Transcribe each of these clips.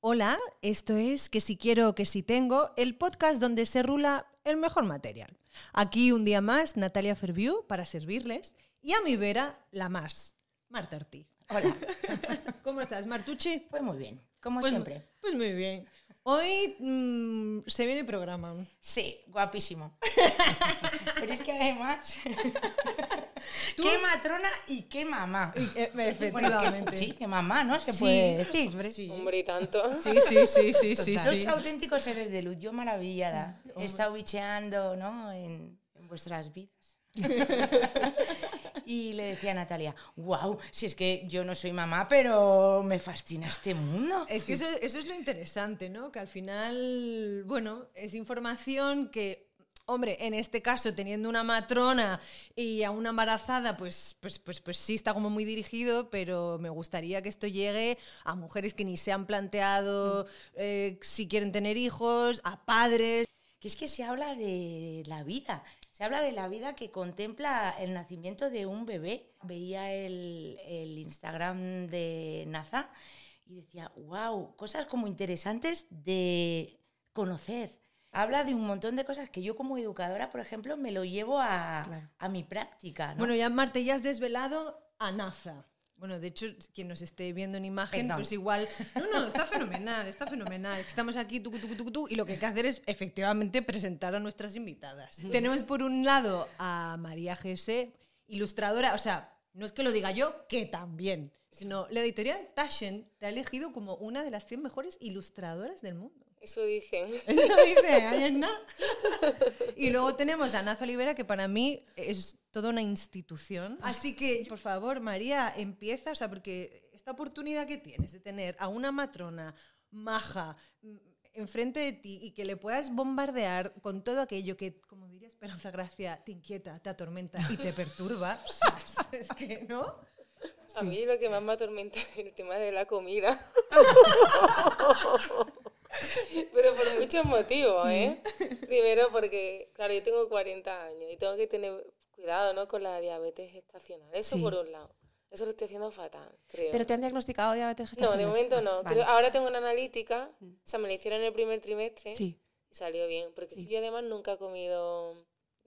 Hola, esto es Que si quiero, que si tengo, el podcast donde se rula el mejor material. Aquí un día más, Natalia Ferviu para servirles y a mi vera, la más, Marta Ortiz. Hola. ¿Cómo estás, Martucci? Pues muy bien, como Pues- siempre. Pues muy bien. Hoy mm, se viene programa. Sí, guapísimo. Pero es que además. qué matrona y qué mamá. Eh, Bueno, sí, que mamá, ¿no? Se Sí, puede decir. hombre. sí. Hombre, y tanto. Sí, sí, sí, sí, sí. Los auténticos seres de luz, yo maravillada. He estado bicheando, ¿no? En, en vuestras vidas. y le decía a Natalia, wow, si es que yo no soy mamá, pero me fascina este mundo. Es que eso, eso es lo interesante, ¿no? Que al final, bueno, es información que, hombre, en este caso, teniendo una matrona y a una embarazada, pues, pues, pues, pues sí está como muy dirigido, pero me gustaría que esto llegue a mujeres que ni se han planteado eh, si quieren tener hijos, a padres. que es que se habla de la vida, se habla de la vida que contempla el nacimiento de un bebé. Veía el, el Instagram de NASA y decía, wow, cosas como interesantes de conocer. Habla de un montón de cosas que yo como educadora, por ejemplo, me lo llevo a, Claro. a mi práctica. ¿no? Bueno, ya Marte, ya has desvelado a NASA. Bueno, de hecho, quien nos esté viendo en imagen, Perdón. pues igual. No, no, está fenomenal, está fenomenal. Estamos aquí, tucu, tucu, tucu, tu, y lo que hay que hacer es efectivamente presentar a nuestras invitadas. Tenemos por un lado a María Gese, ilustradora, o sea, no es que lo diga yo, que también, sino la editorial Taschen te ha elegido como una de las 100 mejores ilustradoras del mundo. Eso dicen. Eso dice, ahí es nada. Y luego tenemos a Nazo Olivera, que para mí es toda una institución. Así que, por favor, María, empieza, o sea, porque esta oportunidad que tienes de tener a una matrona maja mm, enfrente de ti y que le puedas bombardear con todo aquello que, como diría Esperanza Gracia, te inquieta, te atormenta y te perturba. O sea, es que, ¿no? A mí lo que más me atormenta es el tema de la comida. Pero por muchos motivos, ¿eh? Primero porque, claro, yo tengo 40 años y tengo que tener cuidado, ¿no? Con la diabetes gestacional. Eso Sí. por un lado. Eso lo estoy haciendo fatal, creo. ¿Pero te han diagnosticado diabetes No, gestacional? de momento no. Vale. Creo- ahora tengo una analítica, o sea, me la hicieron en el primer trimestre Sí. y salió bien. Porque Sí. yo además nunca he comido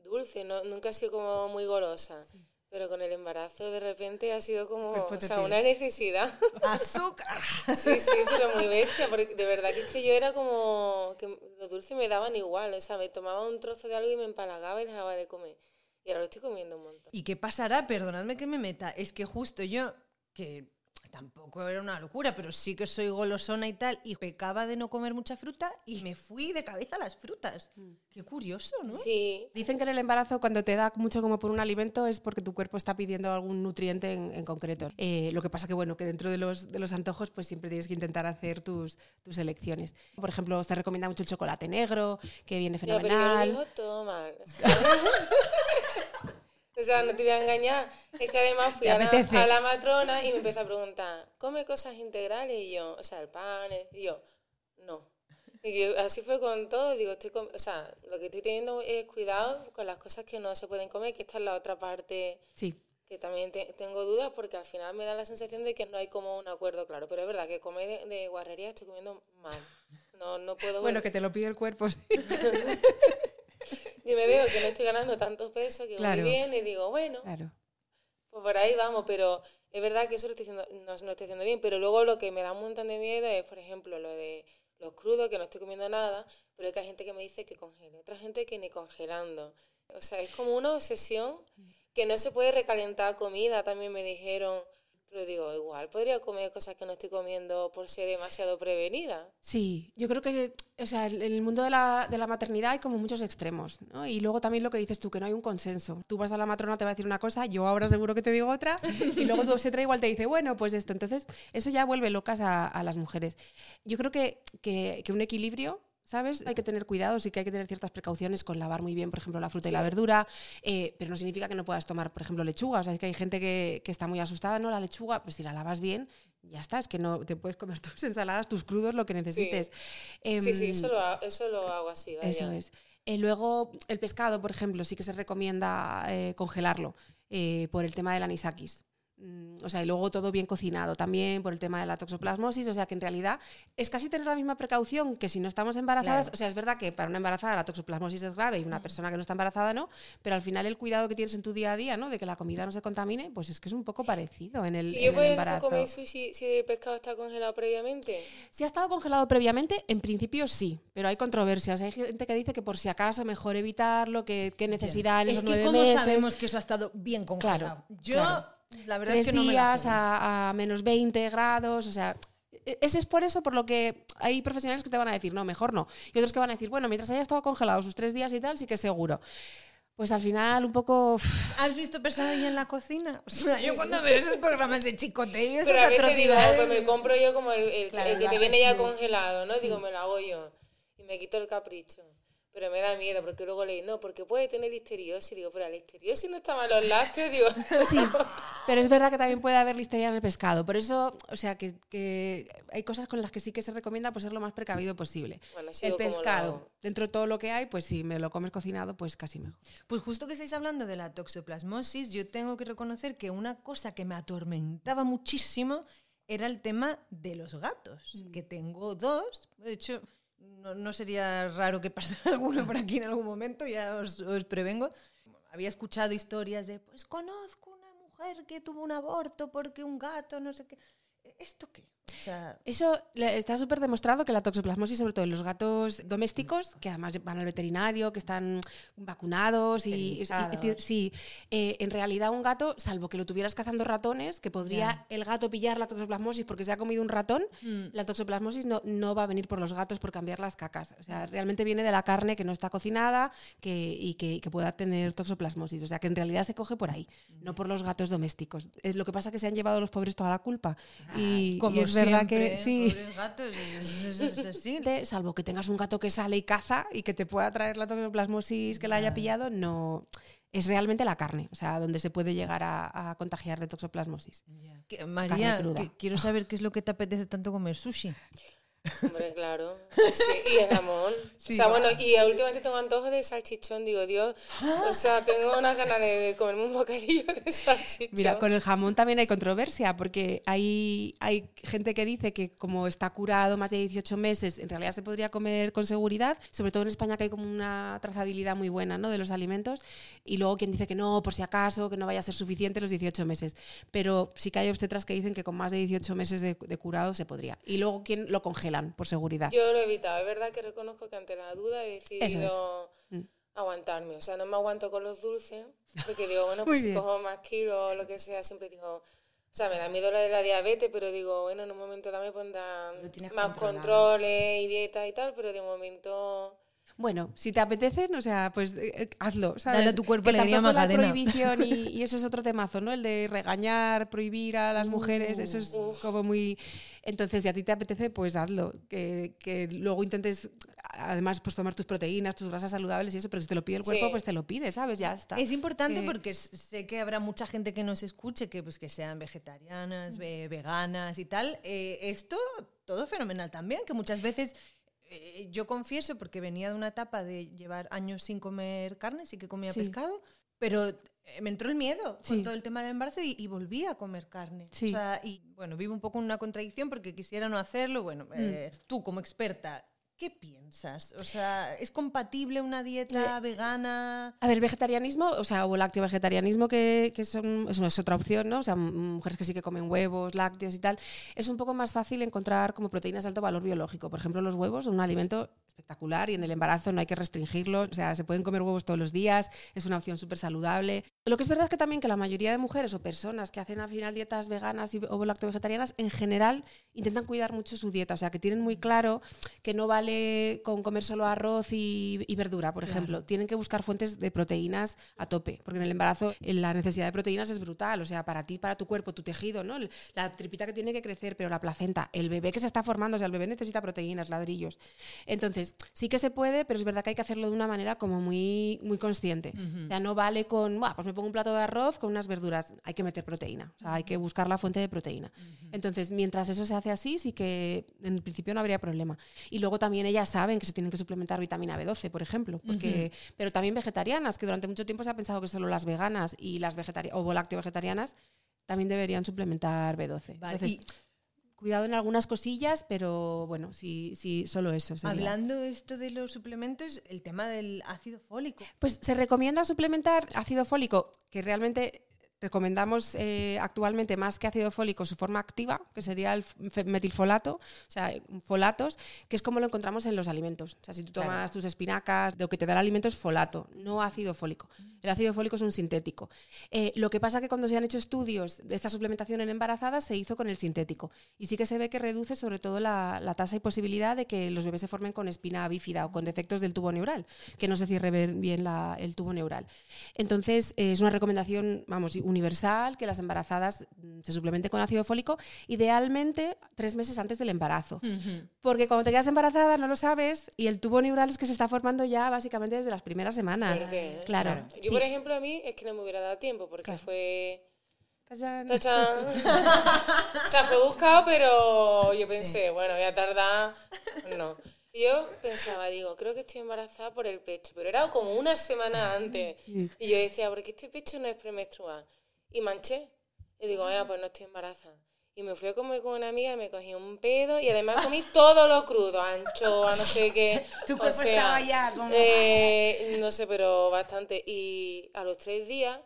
dulce, no, nunca he sido como muy golosa. Pero con el embarazo de repente ha sido como o sea, una necesidad. Azúcar. Sí, sí, pero muy bestia, porque de verdad que es que yo era como que los dulces me daban igual, o sea, me tomaba un trozo de algo y me empalagaba y dejaba de comer. Y ahora lo estoy comiendo un montón. ¿Y qué pasará? Perdonadme que me meta. Es que justo yo, que tampoco era una locura, pero sí que soy golosona y tal, y pecaba de no comer mucha fruta y me fui de cabeza a las frutas. Qué curioso, ¿no? Sí, Dicen que en el embarazo cuando te da mucho como por un alimento es porque tu cuerpo está pidiendo algún nutriente en, en concreto. Eh, lo que pasa que bueno, que dentro de los, de los antojos pues siempre tienes que intentar hacer tus, tus elecciones. Por ejemplo, se recomienda mucho el chocolate negro, que viene ya, pero yo lo fenomenal. digo todo mal. o sea, no te voy a engañar. Es que además fui a la, a la matrona y me empezó a preguntar, ¿come cosas integrales? Y yo, o sea, el pan, el- y yo, no. Y yo- así fue con todo, digo, estoy com- o sea, lo que estoy teniendo es cuidado con las cosas que no se pueden comer, que esta es la otra parte Sí. que también te- tengo dudas porque al final me da la sensación de que no hay como un acuerdo claro. Pero es verdad que comer de, de guarrería estoy comiendo mal. No, no puedo Bueno, que te lo pide el cuerpo. sí. Yo me veo que no estoy ganando tanto peso, que Claro. voy bien y digo, bueno, Claro. pues por ahí vamos, pero es verdad que eso lo estoy haciendo, no, no estoy haciendo bien. Pero luego lo que me da un montón de miedo es, por ejemplo, lo de los crudos, que no estoy comiendo nada, pero es que hay gente que me dice que congele, otra gente que ni congelando. O sea, es como una obsesión que no se puede recalentar comida, también me dijeron. Pero digo, igual podría comer cosas que no estoy comiendo por ser demasiado prevenida. Sí, yo creo que o sea, en el mundo de la, de la maternidad hay como muchos extremos. ¿no? Y luego también lo que dices tú, que no hay un consenso. Tú vas a la matrona, te va a decir una cosa, yo ahora seguro que te digo otra, y luego tu obstetra igual te dice, bueno, pues esto. Entonces, eso ya vuelve locas a, a las mujeres. Yo creo que, que, que un equilibrio ¿sabes? Hay que tener cuidado, sí que hay que tener ciertas precauciones con lavar muy bien, por ejemplo, la fruta y la verdura, eh, pero no significa que no puedas tomar, por ejemplo, lechuga. O sea, es que hay gente que, que está muy asustada, ¿no? La lechuga, pues si la lavas bien, ya está, es que no te puedes comer tus ensaladas, tus crudos, lo que necesites. Sí, sí, Em, eso lo, ha- eso lo hago así, vaya. eso es. Eh, luego, el pescado, por ejemplo, sí que se recomienda eh, congelarlo por el tema del anisakis. Mm, o sea, y luego todo bien cocinado también por el tema de la toxoplasmosis, o sea que en realidad es casi tener la misma precaución que si no estamos embarazadas, o sea, es verdad que para una embarazada la toxoplasmosis es grave y una persona que no está embarazada no, pero al final el cuidado que tienes en tu día a día, ¿no? De que la comida no se contamine, pues es que es un poco parecido en el, ¿Y yo en el embarazo. comer sushi si el pescado está congelado previamente? Si ha estado congelado previamente, en principio sí, pero hay controversias. Hay gente que dice que por si acaso mejor evitarlo, que, que necesidad en Es que nueve cómo meses. sabemos que eso ha estado bien congelado. Claro, Yo, claro. La verdad tres es que no me días juego. a, a menos 20 grados, o sea, e- ese es por eso por lo que hay profesionales que te van a decir, no, mejor no. Y otros que van a decir, bueno, mientras haya estado congelado sus tres días y tal, sí que es seguro. Pues al final un poco... ¿Has visto pesadilla en la cocina? O sea, yo cuando veo esos programas de chicoteo, esas Pero a veces digo, pues me compro yo como el, el- Claro, el que te viene ya congelado, ¿no? Digo, me lo hago yo. Y me quito el capricho. Pero me da miedo, porque luego leí, no, porque puede tener listeriosis. Digo, pero la listeriosis no está mal los lácteos. Digo, Sí, pero es verdad que también puede haber listeria en el pescado. Por eso, o sea, que, que hay cosas con las que sí que se recomienda pues, ser lo más precavido posible. Bueno, el pescado, dentro de todo lo que hay, pues si me lo comes cocinado, pues casi mejor. Pues justo que estáis hablando de la toxoplasmosis, yo tengo que reconocer que una cosa que me atormentaba muchísimo era el tema de los gatos, Mm. que tengo dos. De hecho, no, no sería raro que pasara alguno por aquí en algún momento, ya os, os prevengo. Había escuchado historias de, pues conozco una mujer que tuvo un aborto porque un gato, no sé qué. ¿Esto qué? O sea, Eso está súper demostrado que la toxoplasmosis, sobre todo en los gatos domésticos, que además van al veterinario, que están vacunados y, y- y- Esterilizados. sí, eh, en realidad un gato, salvo que lo tuvieras cazando ratones, que podría el gato pillar la toxoplasmosis porque se ha comido un ratón, la toxoplasmosis no, no va a venir por los gatos por cambiar las cacas. O sea, realmente viene de la carne que no está cocinada que, y que, que pueda tener toxoplasmosis. O sea, que en realidad se coge por ahí, no por los gatos domésticos. Es lo que pasa que se han llevado los pobres toda la culpa. y, como y es verdad siempre, que sí. pobres gatos, es- es- es así. Te- salvo que tengas un gato que sale y caza y que te pueda traer la toxoplasmosis que la haya pillado, no es realmente la carne, o sea, donde se puede llegar a, a contagiar de toxoplasmosis. María, quiero saber qué es lo que te apetece tanto comer sushi. Hombre, claro. Sí, y el jamón. o sea, bueno, y últimamente tengo antojo de salchichón. Digo, Dios, o sea, tengo unas ganas de comerme un bocadillo de salchichón. Mira, con el jamón también hay controversia, porque hay, hay gente que dice que como está curado más de 18 meses, en realidad se podría comer con seguridad, sobre todo en España que hay como una trazabilidad muy buena ¿no? de los alimentos, y luego quien dice que no, por si acaso, que no vaya a ser suficiente los 18 meses. Pero sí que hay obstetras que dicen que con más de 18 meses de, de curado se podría. Y luego quien lo por seguridad. Yo lo he evitado. Es verdad que reconozco que ante la duda he decidido Mm. aguantarme. O sea, no me aguanto con los dulces, porque digo, bueno, pues si cojo más kilos o lo que sea, siempre digo... O sea, me da miedo la de la diabetes, pero digo, bueno, en un momento dado me pondrán más controlado. controles y dieta y tal, pero de momento... Bueno, si te apetecen, o sea, pues eh, hazlo, ¿sabes? Dale a tu cuerpo Que alegría, tampoco la prohibición y, y eso es otro temazo, ¿no? El de regañar, prohibir a las mujeres, eso es como muy... Entonces, si a ti te apetece, pues hazlo. Que, que luego intentes, además, pues tomar tus proteínas, tus grasas saludables y eso, pero si te lo pide el cuerpo, Sí. pues te lo pide, ¿sabes? Ya está. Es importante Que- porque sé que habrá mucha gente que nos escuche que, pues, que sean vegetarianas, ve- veganas y tal. Eh, esto, todo fenomenal también, que muchas veces eh, yo confieso, porque venía de una etapa de llevar años sin comer carne, sí que comía Sí. pescado, pero eh, me entró el miedo Sí. con todo el tema del embarazo y, y volví a comer carne. Sí. O sea, y bueno, vivo un poco en una contradicción porque quisiera no hacerlo. Bueno, eh, tú como experta, ¿qué piensas? O sea, ¿es compatible una dieta vegana? A ver, vegetarianismo, o sea, o lácteo vegetarianismo, que, que son, es, una- es otra opción, ¿no? O sea, mujeres que sí que comen huevos, lácteos y tal, es un poco más fácil encontrar como proteínas de alto valor biológico. Por ejemplo, los huevos son un alimento espectacular y en el embarazo no hay que restringirlo, o sea, se pueden comer huevos todos los días, es una opción súper saludable. Lo que es verdad es que también que la mayoría de mujeres o personas que hacen al final dietas veganas y, o lácteo vegetarianas, en general intentan cuidar mucho su dieta, o sea, que tienen muy claro que no vale con comer solo arroz y, y verdura, por ejemplo. Tienen que buscar fuentes de proteínas a tope, porque en el embarazo la necesidad de proteínas es brutal, o sea, para ti, para tu cuerpo, tu tejido, ¿no? La tripita que tiene que crecer, pero la placenta, el bebé que se está formando, o sea, el bebé necesita proteínas, ladrillos. Entonces, sí que se puede, pero es verdad que hay que hacerlo de una manera como muy, muy consciente. O sea, no vale con, "Buah, pues me pongo un plato de arroz con unas verduras, hay que meter proteína, o sea, hay que buscar la fuente de proteína. Entonces, mientras eso se hace así, sí que en principio no habría problema. Y luego también ellas saben que se tienen que suplementar vitamina B12, por ejemplo, porque, pero también vegetarianas, que durante mucho tiempo se ha pensado que solo las veganas y las vegetarianas o lácteo vegetarianas también deberían suplementar B12. Vale, Entonces, cuidado en algunas cosillas, pero bueno, sí, sí, solo eso. sería. Hablando esto de los suplementos, el tema del ácido fólico. Pues se recomienda suplementar ácido fólico, que realmente recomendamos eh, actualmente más que ácido fólico su forma activa, que sería el metilfolato, o sea, folatos, que es como lo encontramos en los alimentos. O sea, si tú Claro. tomas tus espinacas, lo que te da el alimento es folato, no ácido fólico. El ácido fólico es un sintético. Eh, lo que pasa que cuando se han hecho estudios de esta suplementación en embarazadas se hizo con el sintético. Y sí que se ve que reduce sobre todo la, la tasa y posibilidad de que los bebés se formen con espina bífida o con defectos del tubo neural, que no se cierre bien la- el tubo neural. Entonces, eh, es una recomendación, vamos, universal que las embarazadas mm, se suplementen con ácido fólico, idealmente tres meses antes del embarazo. Porque cuando te quedas embarazada no lo sabes y el tubo neural es que se está formando ya básicamente desde las primeras semanas. Claro. Claro. Yo, sí. por ejemplo, a mí es que no me hubiera dado tiempo porque Claro. fue... Tachán. ¡Tachán! o sea, fue buscado, pero yo pensé, bueno, voy a tardar. No. Yo pensaba, digo, creo que estoy embarazada por el pecho, pero era como una semana antes. Y yo decía, porque este pecho no es premenstrual. Y manché. Y digo, vaya, pues no estoy embarazada. Y me fui a comer con una amiga y me cogí un pedo y además comí todo lo crudo, anchoa, no sé qué. Tu o cuerpo sea, estaba ya como- eh, no sé, pero bastante. Y a los tres días,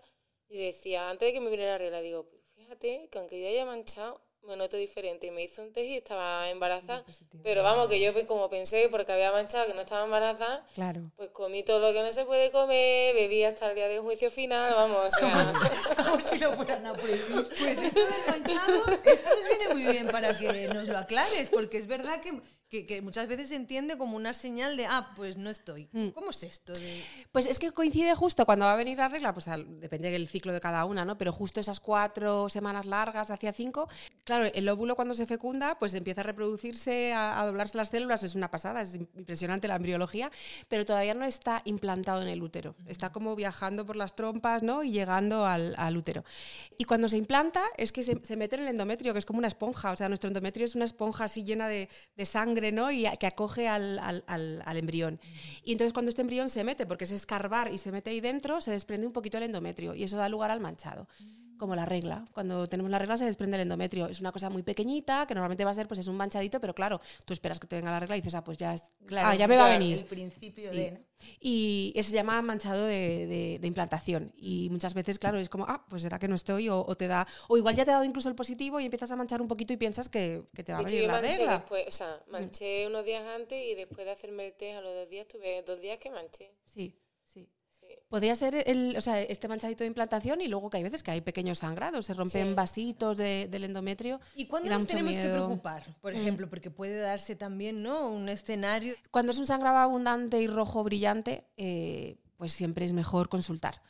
y decía, antes de que me viniera la regla, digo, pues fíjate que aunque yo haya manchado, me noto diferente. Y me hice un test y estaba embarazada. Pero vamos, que yo pe- como pensé, porque había manchado que no estaba embarazada, Claro. pues comí todo lo que no se puede comer, bebí hasta el día del juicio final, vamos, o sea... Como si lo fueran a prohibir. Pues esto del manchado, esto nos viene muy bien para que nos lo aclares, porque es verdad que, que- que muchas veces se entiende como una señal de, ah, pues no estoy. ¿Cómo es esto? De... Pues es que coincide justo cuando va a venir la regla, pues al- depende del ciclo de cada una, ¿no? Pero justo esas cuatro semanas largas hacia cinco, claro, el óvulo cuando se fecunda, pues empieza a reproducirse, a, a doblarse las células, es una pasada, es impresionante la embriología, pero todavía no está implantado en el útero, está como viajando por las trompas, ¿no? Y llegando al, al útero. Y cuando se implanta es que se, se mete en el endometrio, que es como una esponja, o sea, nuestro endometrio es una esponja así llena de, de sangre, ¿no? Y a- que acoge al, al- embrión. Y entonces cuando este embrión se mete, porque es escarbar y se mete ahí dentro, se desprende un poquito el endometrio y eso da lugar al manchado. Como la regla. Cuando tenemos la regla se desprende el endometrio. Es una cosa muy pequeñita, que normalmente va a ser pues es un manchadito, pero claro, tú esperas que te venga la regla y dices, ah, pues ya, es, Claro, ah, ya me va a venir. El principio Sí. de. ¿no? Y eso se llama manchado de, de- de implantación. Y muchas veces, claro, es como, ah, pues será que no estoy, o, o te da. O igual ya te ha dado incluso el positivo y empiezas a manchar un poquito y piensas que, que te va a venir yo la manché regla. después, o sea, manché unos días antes y después de hacerme el test a los dos días tuve dos días que manché. Sí. Podría ser el, o sea, este manchadito de implantación y luego que hay veces que hay pequeños sangrados, se rompen Sí. vasitos de- del endometrio. ¿Y cuándo da nos tenemos que miedo. preocupar? Por ejemplo, porque puede darse también, ¿no? Un escenario. Cuando es un sangrado abundante y rojo brillante, eh, pues siempre es mejor consultar.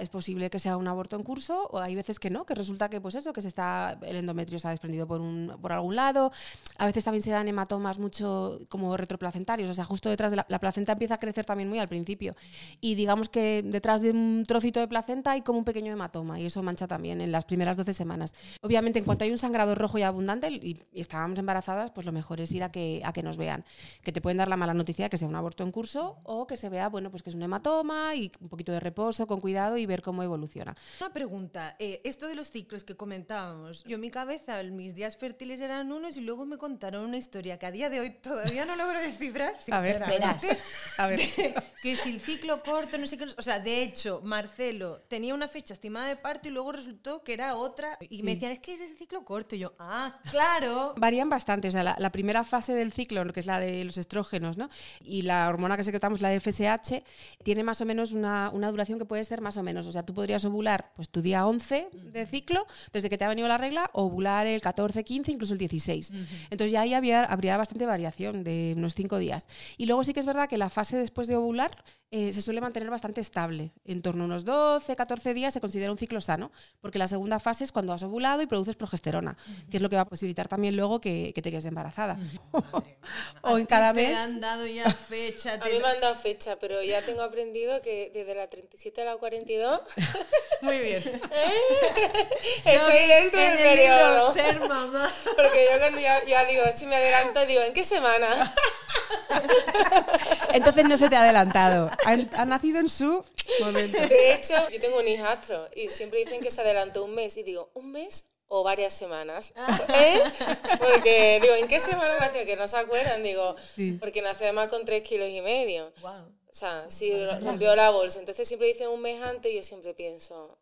Es posible que sea un aborto en curso o hay veces que no, que resulta que pues eso, que se está, el endometrio se ha desprendido por, un, por algún lado. A veces también se dan hematomas mucho como retroplacentarios, o sea, justo detrás de la, la placenta empieza a crecer también muy al principio. Y digamos que detrás de un trocito de placenta hay como un pequeño hematoma y eso mancha también en las primeras 12 semanas. Obviamente, en cuanto hay un sangrado rojo y abundante y, y estábamos embarazadas, pues lo mejor es ir a que, a que nos vean. Que te pueden dar la mala noticia de que sea un aborto en curso o que se vea, bueno, pues que es un hematoma y un poquito de reposo, con cuidado y ver cómo evoluciona. Una pregunta, eh, esto de los ciclos que comentábamos, yo en mi cabeza mis días fértiles eran unos y luego me contaron una historia que a día de hoy todavía no logro descifrar. A ver, verás. A ver. que si el ciclo corto, no sé qué, o sea, de hecho, Marcelo tenía una fecha estimada de parto y luego resultó que era otra y me decían, es que eres de ciclo corto y yo, ah, claro. Varían bastante. O sea, la, la primera fase del ciclo, que es la de los estrógenos, ¿no? Y la hormona que secretamos, la FSH, tiene más o menos una, una duración que puede ser más o menos. O sea, tú podrías ovular pues tu día 11 de ciclo, desde que te ha venido la regla, ovular el 14, 15, incluso el 16. Entonces ya ahí había, habría bastante variación de unos 5 días. Y luego sí que es verdad que la fase después de ovular eh, se suele mantener bastante estable. En torno a unos 12, 14 días se considera un ciclo sano, porque la segunda fase es cuando has ovulado y produces progesterona, que es lo que va a posibilitar también luego que, que te quedes embarazada. o en cada te mes. han dado ya fecha. A te- mí me han dado fecha, pero ya tengo aprendido que desde la 37 a la 42 Muy bien. estoy dentro en del periodo. Ser mamá. Porque yo cuando ya, ya digo, si me adelanto, digo, ¿en qué semana? Entonces no se te ha adelantado. Ha, ha nacido en su Momento. De hecho, yo tengo un hijastro y siempre dicen que se adelantó un mes y digo, ¿un mes? O varias semanas. ¿Eh? Porque digo, ¿en qué semana nació? Que no se acuerdan, digo, Sí. porque nació además con tres kilos y medio. Wow. O sea, sí, rompió la bolsa. Entonces siempre dicen un mes antes y yo siempre pienso,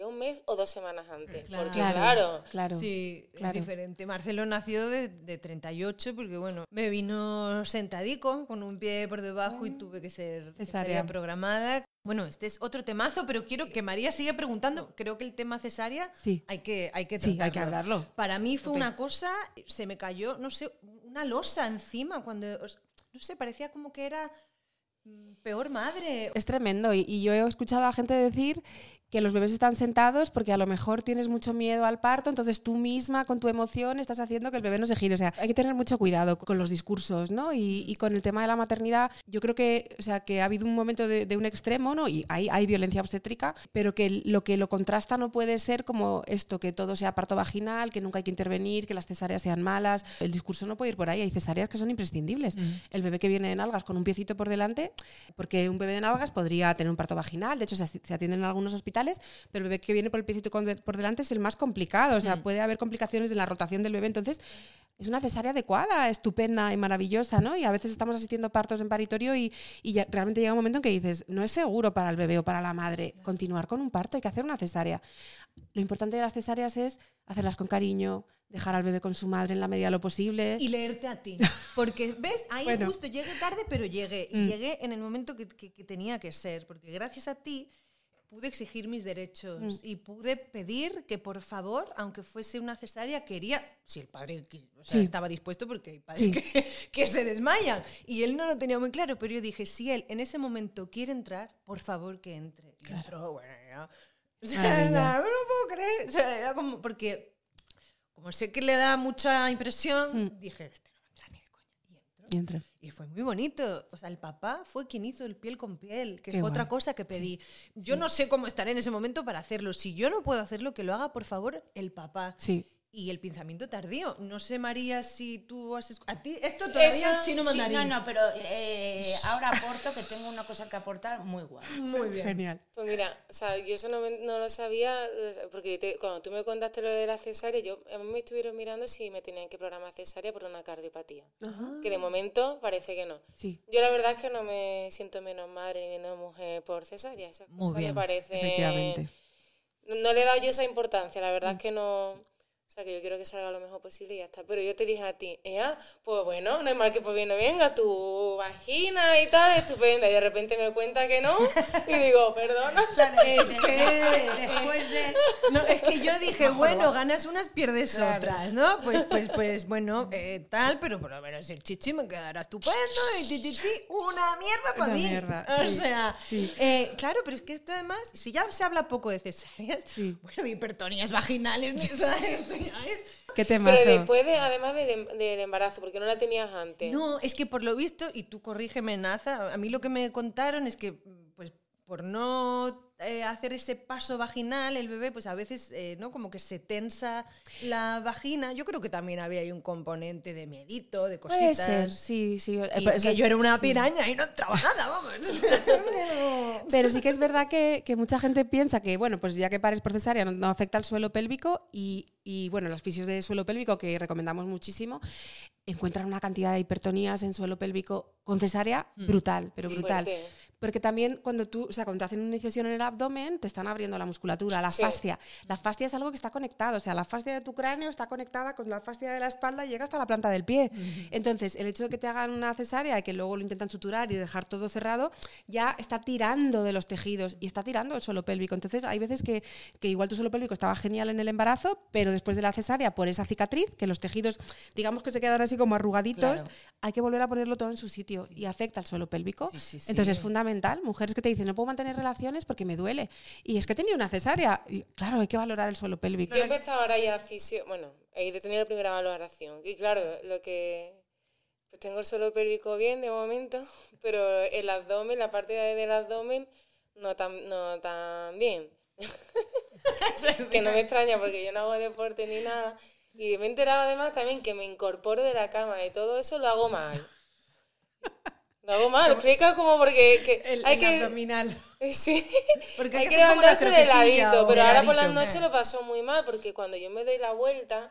¿sería un mes o dos semanas antes? Claro. Porque claro, claro. Sí, claro. es diferente. Marcelo nació de, de 38 porque, bueno, me vino sentadico con un pie por debajo y tuve que ser Cesárea. programada. Bueno, este es otro temazo, pero quiero que María siga preguntando. Creo que el tema cesárea Sí. hay que hay que Sí, hay que hablarlo. Para mí fue una cosa, se me cayó, no sé, una losa encima cuando, no sé, parecía como que era mm, peor madre. Es tremendo y, y yo he escuchado a gente decir que los bebés están sentados porque a lo mejor tienes mucho miedo al parto, entonces tú misma con tu emoción estás haciendo que el bebé no se gire. O sea, hay que tener mucho cuidado con los discursos, ¿no? Y, y con el tema de la maternidad, yo creo que, o sea, que ha habido un momento de, de un extremo, ¿no? Y hay, hay violencia obstétrica, pero que lo que lo contrasta no puede ser como esto, que todo sea parto vaginal, que nunca hay que intervenir, que las cesáreas sean malas. El discurso no puede ir por ahí. Hay cesáreas que son imprescindibles. El bebé que viene de nalgas con un piecito por delante, porque un bebé de nalgas podría tener un parto vaginal, de hecho se, se atienden en algunos hospitales, pero el bebé que viene por el piecito por delante es el más complicado, o sea, puede haber complicaciones en la rotación del bebé, entonces es una cesárea adecuada, estupenda y maravillosa, ¿no? Y a veces estamos asistiendo a partos en paritorio y, y ya realmente llega un momento en que dices, no es seguro para el bebé o para la madre continuar con un parto, hay que hacer una cesárea. Lo importante de las cesáreas es hacerlas con cariño, dejar al bebé con su madre en la medida de lo posible. Y leerte a ti. Porque, ¿ves? Ahí Bueno. justo llegué tarde, pero llegué. Y Mm. llegué en el momento que, que- que tenía que ser. Porque gracias a ti pude exigir mis derechos Mm. y pude pedir que, por favor, aunque fuese una cesárea, quería, si el padre qui- o sea, Sí. estaba dispuesto, porque hay padres Sí. que, que se desmayan. Y él no lo tenía muy claro, pero yo dije, si él en ese momento quiere entrar, por favor que entre. Y entró, bueno, ya. O sea, no, lo puedo creer. O sea, era como, porque como sé que le da mucha impresión, Mm. dije, este no va a entrar ni de coña. Y fue muy bonito. O sea, el papá fue quien hizo el piel con piel, que Qué fue otra cosa que pedí. Yo no sé cómo estaré en ese momento para hacerlo. Si yo no puedo hacerlo, que lo haga, por favor, el papá. Sí. Y el pinzamiento tardío. No sé, María, si tú has... A ti esto todavía Esa- chino Sí, mandarín. no, no, pero eh, ahora aporto que tengo una cosa que aportar muy guay. Muy bien. Genial. Pues mira, o sea, yo eso no, me- no lo sabía, porque te- cuando tú me contaste lo de la cesárea, yo, a mí me estuvieron mirando si me tenían que programar cesárea por una cardiopatía. Que de momento parece que no. Sí. Yo la verdad es que no me siento menos madre ni menos mujer por cesárea. Esas Muy cosas bien, me parece... Efectivamente. No, no le he dado yo esa importancia, la verdad es que no... O sea, que yo quiero que salga lo mejor posible y ya está. Pero yo te dije a ti, "Ea, pues bueno, no es mal que pues viene, venga, tu vagina y tal, estupenda. Y de repente me cuenta que no y digo, perdona. Es que... Después de... No, es que yo dije, bueno, ganas unas, pierdes otras, ¿no? Pues, pues, pues, bueno, eh, tal, pero por lo menos el chichi me quedará estupendo y ti, ti, ti, una mierda para Una mí. mierda, o sí, sea, sí. eh, claro, pero es que esto además, si ya se habla poco de cesáreas, Sí. bueno, de hipertonías vaginales, o ¿Qué temazo? Pero después, de, además del, em- del embarazo, porque no la tenías antes. No, es que por lo visto, y tú corrígeme, Naza, a mí lo que me contaron es que, pues, por no eh, hacer ese paso vaginal, el bebé, pues a veces, eh, ¿no? Como que se tensa la vagina. Yo creo que también había ahí un componente de miedito, de Puede cositas. ser, sí, sí. Eh, Y pero que es- yo era una sí. piraña y no entraba nada, vamos. Pero- sí que es verdad que, que mucha gente piensa que, bueno, pues ya que pares por cesárea no, no afecta al suelo pélvico y, y, bueno, los fisios de suelo pélvico que recomendamos muchísimo encuentran una cantidad de hipertonías en suelo pélvico con cesárea brutal, pero brutal. Fuerte. Porque también cuando tú, o sea, cuando te hacen una incisión en el abdomen, te están abriendo la musculatura, la Sí. fascia. La fascia es algo que está conectado, o sea, la fascia de tu cráneo está conectada con la fascia de la espalda y llega hasta la planta del pie. Entonces, el hecho de que te hagan una cesárea y que luego lo intentan suturar y dejar todo cerrado, ya está tirando de los tejidos y está tirando el suelo pélvico. Entonces, hay veces que, que igual tu suelo pélvico estaba genial en el embarazo, pero después de la cesárea, por esa cicatriz, que los tejidos, digamos que se quedan así como arrugaditos, Claro. hay que volver a ponerlo todo en su sitio y afecta al suelo pélvico. Sí, sí, sí. Entonces es fundamental. Mujeres que te dicen, no puedo mantener relaciones porque me duele. Y es que he tenido una cesárea. Y, claro, hay que valorar el suelo pélvico. Yo he empezado ahora ya fisio, bueno, he tenido la primera valoración. Y claro, lo que pues tengo el suelo pélvico bien de momento, pero el abdomen, la parte de- del abdomen, no tan, no tan bien. que no me extraña porque yo no hago deporte ni nada. Y me he enterado además también que me incorporo de la cama y todo eso lo hago mal. Lo hago mal, explica como porque que El, hay el que... abdominal. Sí, Porque hay que que la levantarse de ladito, pero ahora por las ladito. noches lo paso muy mal porque cuando yo me doy la vuelta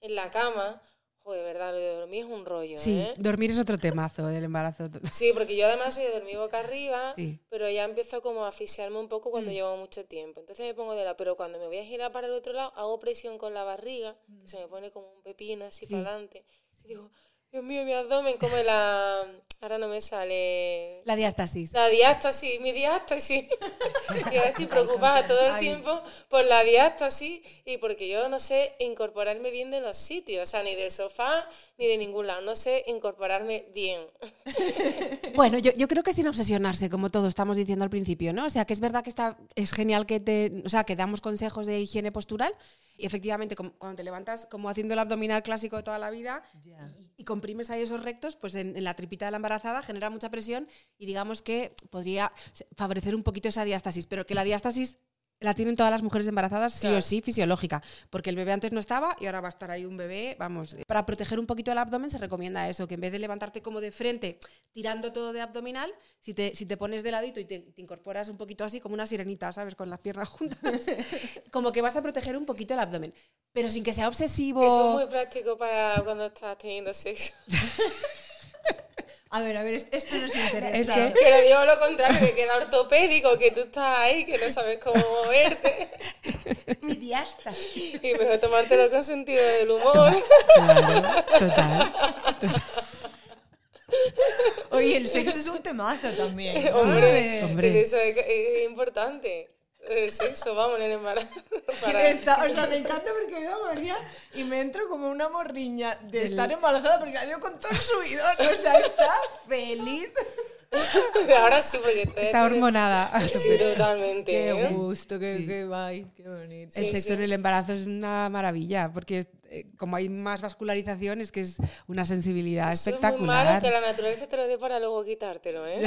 en la cama, joder, de verdad, lo de dormir es un rollo, Sí, ¿eh? dormir es otro temazo del embarazo. Sí, porque yo además soy de dormir boca arriba, Sí. pero ya empiezo como a asfixiarme un poco Mm. cuando llevo mucho tiempo. Entonces me pongo de la, pero cuando me voy a girar para el otro lado, hago presión con la barriga, que se me pone como un pepino así para adelante. Y digo, Dios mío, mi abdomen, como la... Ahora no me sale... La diástasis. La diástasis, mi diástasis. y ahora estoy preocupada todo el Ay. tiempo por la diástasis y porque yo no sé incorporarme bien de los sitios, o sea, ni del sofá ni de ningún lado, no sé incorporarme bien. Bueno, yo, yo creo que sin obsesionarse, como todos estamos diciendo al principio, ¿no? O sea, que es verdad que está, es genial que te, o sea, que damos consejos de higiene postural y efectivamente como- cuando te levantas como haciendo el abdominal clásico de toda la vida y, y comprimes ahí esos rectos, pues en, en la tripita de la embarazada genera mucha presión y digamos que podría favorecer un poquito esa diástasis, pero que la diástasis la tienen todas las mujeres embarazadas sí Claro. o sí fisiológica, porque el bebé antes no estaba y ahora va a estar ahí un bebé, vamos, eh, para proteger un poquito el abdomen se recomienda eso, que en vez de levantarte como de frente, tirando todo de abdominal, si te, si te pones de ladito y te, te incorporas un poquito así como una sirenita, ¿sabes? Con las piernas juntas, como que vas a proteger un poquito el abdomen, pero sin que sea obsesivo. Eso es muy práctico para cuando estás teniendo sexo. A ver, a ver, est- esto nos interesa. Es que- Que le digo lo contrario, que queda ortopédico, que tú estás ahí, que no sabes cómo moverte. Mi diástasis. Y mejor tomártelo con sentido del humor. Claro, total. Oye, el sexo es un temazo también. Hombre, hombre. Eso es, es importante. El sexo, vamos, en el embarazo. Para- o sea, me encanta porque veo a María y me entro como una morriña de estar embarazada porque la veo con todo el subidón. O sea, está feliz. Ahora sí, porque estoy Está hormonada. Sí, totalmente. Qué ¿eh? gusto, qué, qué guay, qué bonito. El Sí, sexo sí. en el embarazo es una maravilla, porque eh, como hay más vascularización, es que es una sensibilidad Eso es muy malo espectacular. que la naturaleza te lo dé para luego quitártelo, ¿eh?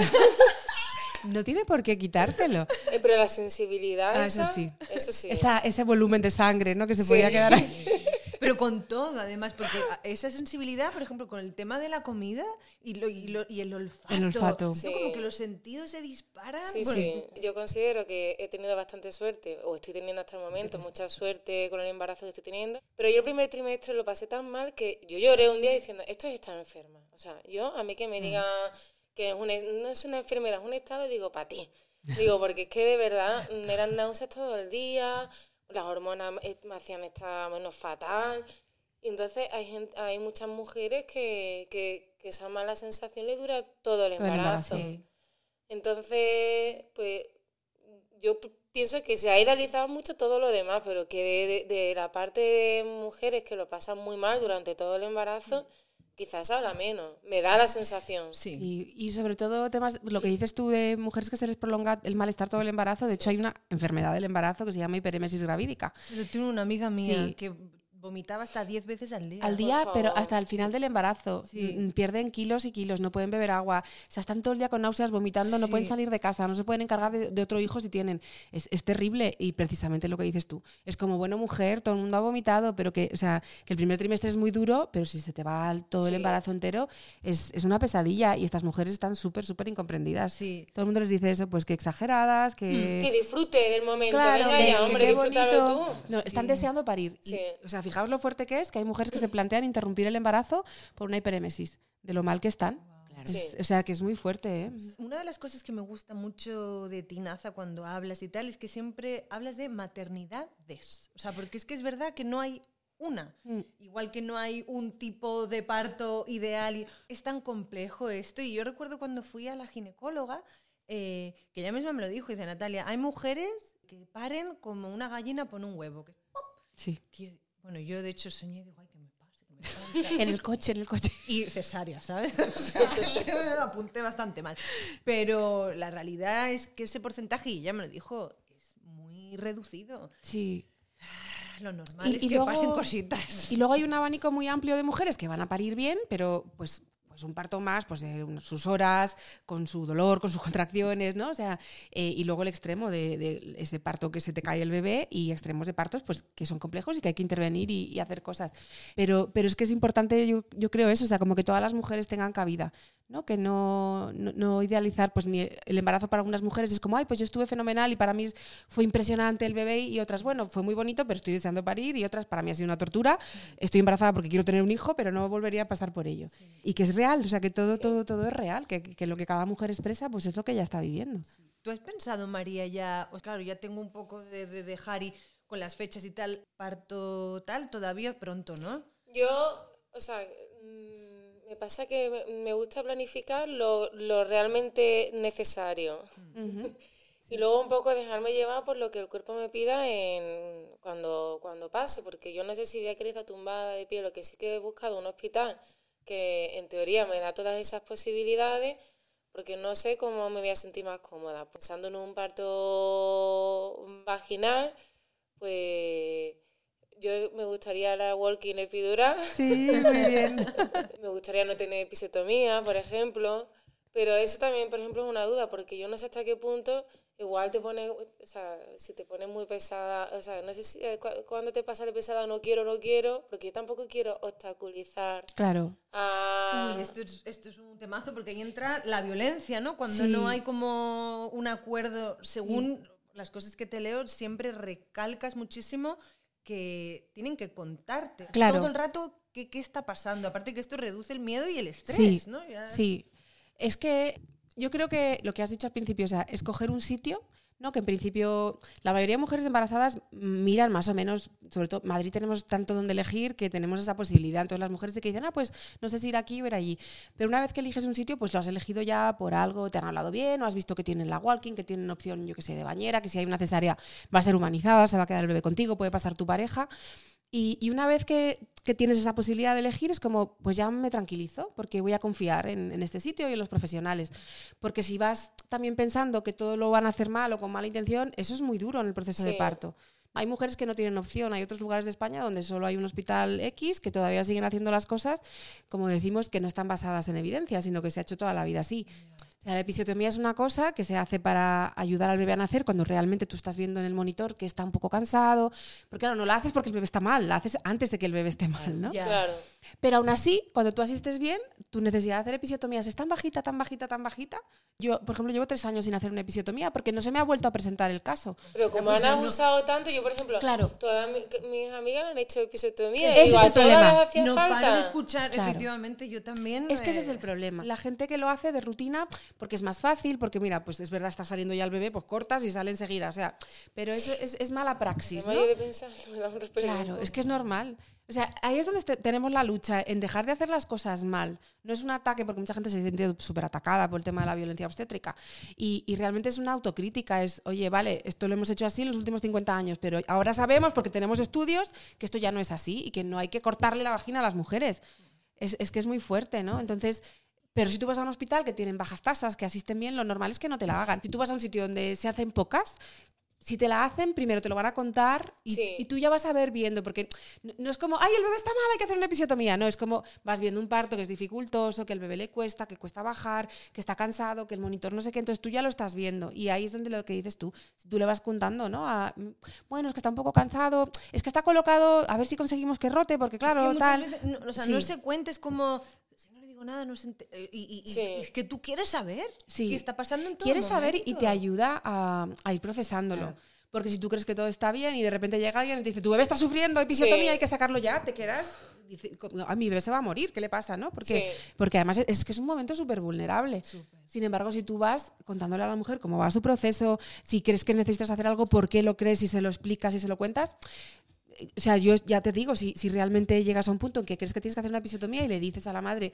No tiene por qué quitártelo. Eh, Pero la sensibilidad. Ah, eso esa, sí. Eso sí. Esa- ese volumen de sangre, ¿no? Que se Sí. podía quedar ahí. Pero con todo, además, porque esa sensibilidad, por ejemplo, con el tema de la comida y, lo- y, lo- y el olfato. El olfato. ¿no? Sí. Como que los sentidos se disparan. Sí, Bueno, sí. Yo considero que he tenido bastante suerte, o estoy teniendo hasta el momento mucha suerte con el embarazo que estoy teniendo. Pero yo el primer trimestre lo pasé tan mal que yo lloré un día diciendo, esto es estar enferma. O sea, yo, a mí que me digan que es una- no es una enfermedad, es un estado, digo, para ti. Digo, porque es que de verdad me eran náuseas todo el día, las hormonas eh, me hacían estar menos fatal. Y entonces hay, gente, hay muchas mujeres que, que, que esa mala sensación le dura todo el Todo el embarazo. Entonces, pues yo pienso que se ha idealizado mucho todo lo demás, pero que de, de- de la parte de mujeres que lo pasan muy mal durante todo el embarazo, quizás habla menos. Me da la sensación. sí. Y, y sobre todo temas, lo que dices tú de mujeres que se les prolonga el malestar todo el embarazo, de hecho hay una enfermedad del embarazo que se llama hiperemesis gravídica. Pero tengo una amiga mía Sí. que vomitaba hasta 10 veces al día. Al día, pero hasta el final del embarazo. Sí. Mm, Pierden kilos y kilos, no pueden beber agua. O sea, están todo el día con náuseas, vomitando, no pueden salir de casa, no se pueden encargar de, de otro hijo si tienen. Es, es terrible y precisamente lo que dices tú. Es como, bueno, mujer, todo el mundo ha vomitado, pero que, o sea, que el primer trimestre es muy duro, pero si se te va todo el embarazo entero, es, es una pesadilla y estas mujeres están súper, súper incomprendidas. Sí. Todo el mundo les dice eso, pues que exageradas, que... Que disfrute del momento. Claro, Venga que- ya, que hombre, qué disfrútalo bonito. tú. No, están deseando parir. Y, Sí. o sea, fijaos lo fuerte que es que hay mujeres que se plantean interrumpir el embarazo por una hiperémesis, de lo mal que están. Es- Sí. o sea, que es muy fuerte, ¿eh? Una de las cosas que me gusta mucho de ti, Naza, cuando hablas y tal, es que siempre hablas de maternidades. O sea, porque es que es verdad que no hay una. Mm. Igual que no hay un tipo de parto ideal. y- Es tan complejo esto. Y yo recuerdo cuando fui a la ginecóloga, eh, que ella misma me lo dijo, dice Natalia, hay mujeres que paren como una gallina pone un huevo. Que, ¡pop! Sí. que- bueno, yo de hecho soñé, digo, ay, que me pase, que me pase. En el coche, en el coche. y cesárea, ¿sabes? O sea, lo apunté bastante mal. Pero la realidad es que ese porcentaje, y ella me lo dijo, es muy reducido. Sí. Lo normal Y- es y que luego- pasen cositas. Y luego hay un abanico muy amplio de mujeres que van a parir bien, pero pues pues un parto más, pues sus horas, con su dolor, con sus contracciones, ¿no? O sea, eh, y luego el extremo de, ese parto que se te cae el bebé y extremos de partos, pues que son complejos y que hay que intervenir y, hacer cosas. Pero, pero es que es importante, yo creo eso, o sea, como que todas las mujeres tengan cabida, ¿no? Que no, no, no idealizar, pues ni el embarazo para algunas mujeres es como, ay, pues yo estuve fenomenal y para mí fue impresionante el bebé y otras, bueno, fue muy bonito, pero estoy deseando parir y otras, para mí ha sido una tortura, estoy embarazada porque quiero tener un hijo, pero no volvería a pasar por ello. Y que es real, o sea, que todo, todo, todo es real, que, que lo que cada mujer expresa, pues es lo que ella está viviendo. ¿Tú has pensado, María, ya, pues claro, ya tengo un poco de, de dejar y con las fechas y tal, parto tal, todavía pronto, ¿no? Yo, o sea, mm, me pasa que me- gusta planificar lo, lo realmente necesario. Y luego un poco dejarme llevar por lo que el cuerpo me pida en, cuando, cuando pase, porque yo no sé si voy a querer estar tumbada de pie, lo que sí que he buscado un hospital que en teoría me da todas esas posibilidades, porque no sé cómo me voy a sentir más cómoda. Pensando en un parto vaginal, pues yo me gustaría la walking epidural. Sí, muy bien. Me gustaría no tener episiotomía, por ejemplo. Pero eso también, por ejemplo, es una duda, porque yo no sé hasta qué punto igual te pone, o sea, si te pones muy pesada, o sea, no sé si eh, cu- cuando te pasa de pesada no quiero, no quiero, porque yo tampoco quiero obstaculizar Claro. a... Uy, esto, es, esto es un temazo porque ahí entra la violencia, ¿no? Cuando Sí. no hay como un acuerdo, según las cosas que te leo, siempre recalcas muchísimo que tienen que contarte Claro. todo el rato qué, qué está pasando. Aparte que esto reduce el miedo y el estrés, Sí, ¿no? Ya- Sí, es que yo creo que lo que has dicho al principio, o sea, escoger un sitio, ¿no? Que en principio la mayoría de mujeres embarazadas miran más o menos, sobre todo Madrid tenemos tanto donde elegir que tenemos esa posibilidad. Entonces las mujeres de que dicen, ah, pues no sé si ir aquí o ir allí. Pero una vez que eliges un sitio, pues lo has elegido ya por algo, te han hablado bien, o has visto que tienen la walking, que tienen opción, yo que sé, de bañera, que si hay una cesárea va a ser humanizada, se va a quedar el bebé contigo, puede pasar tu pareja. Y, y una vez que, que tienes esa posibilidad de elegir, es como, pues ya me tranquilizo, porque voy a confiar en, en este sitio y en los profesionales. Porque si vas también pensando que todo lo van a hacer mal o con mala intención, eso es muy duro en el proceso de parto. Hay mujeres que no tienen opción, hay otros lugares de España donde solo hay un hospital X que todavía siguen haciendo las cosas, como decimos, que no están basadas en evidencia, sino que se ha hecho toda la vida así. O sea, la episiotomía es una cosa que se hace para ayudar al bebé a nacer cuando realmente tú estás viendo en el monitor que está un poco cansado. Porque claro, no la haces porque el bebé está mal, la haces antes de que el bebé esté mal, ¿no? Ya. Claro. Pero aún así, cuando tú asistes bien, tu necesidad de hacer episiotomías es tan bajita, tan bajita, tan bajita. Yo, por ejemplo, llevo tres años sin hacer una episiotomía porque no se me ha vuelto a presentar el caso. Pero como pues han no- abusado tanto, yo por ejemplo, Claro. todas mi- que- mis amigas le han hecho episiotomía Ese y digo, es el a problema. hacía No falta. paro de escuchar, Claro. efectivamente, yo también. Es que ese es eh, el problema. La gente que lo hace de rutina porque es más fácil, porque mira, pues es verdad, está saliendo ya el bebé, pues cortas y sale enseguida. O sea, pero eso es, es mala praxis, ¿no? de pensar, me da un. Claro, es que es normal. Ahí es donde tenemos la lucha, en dejar de hacer las cosas mal. No es un ataque, porque mucha gente se siente súper atacada por el tema de la violencia obstétrica. Y, y realmente es una autocrítica, es, oye, vale, esto lo hemos hecho así en los últimos 50 años, pero ahora sabemos, porque tenemos estudios, que esto ya no es así y que no hay que cortarle la vagina a las mujeres. Es, es que es muy fuerte, ¿no? Entonces... Pero si tú vas a un hospital que tienen bajas tasas, que asisten bien, lo normal es que no te la hagan. Si tú vas a un sitio donde se hacen pocas, si te la hacen, primero te lo van a contar y, Sí. y tú ya vas a ver viendo, porque no, no es como, ay, el bebé está mal, hay que hacer una episiotomía. No, es como vas viendo un parto que es dificultoso, que el bebé le cuesta, que cuesta bajar, que está cansado, que el monitor no sé qué, entonces tú ya lo estás viendo. Y ahí es donde lo que dices tú, tú le vas contando, ¿no? A, bueno, es que está un poco cansado, es que está colocado, a ver si conseguimos que rote, porque es claro, que muchas tal. veces no, o sea, no se cuenta, es como. Digo nada, no se eh, y, y- y- Sí. y es que tú quieres saber Sí. qué está pasando en todo Quieres saber y te ayuda a, a ir procesándolo. Claro. Porque si tú crees que todo está bien y de repente llega alguien y te dice, tu bebé está sufriendo episiotomía, Sí. hay que sacarlo ya, te quedas, dice, a mi bebé se va a morir, ¿qué le pasa? ¿no? Porque, Sí. porque además es, es que es un momento súper vulnerable. Sin embargo, si tú vas contándole a la mujer cómo va su proceso, si crees que necesitas hacer algo, por qué lo crees, si se lo explicas, si se lo cuentas, eh, o sea, yo ya te digo, si, si realmente llegas a un punto en que crees que tienes que hacer una episiotomía y le dices a la madre,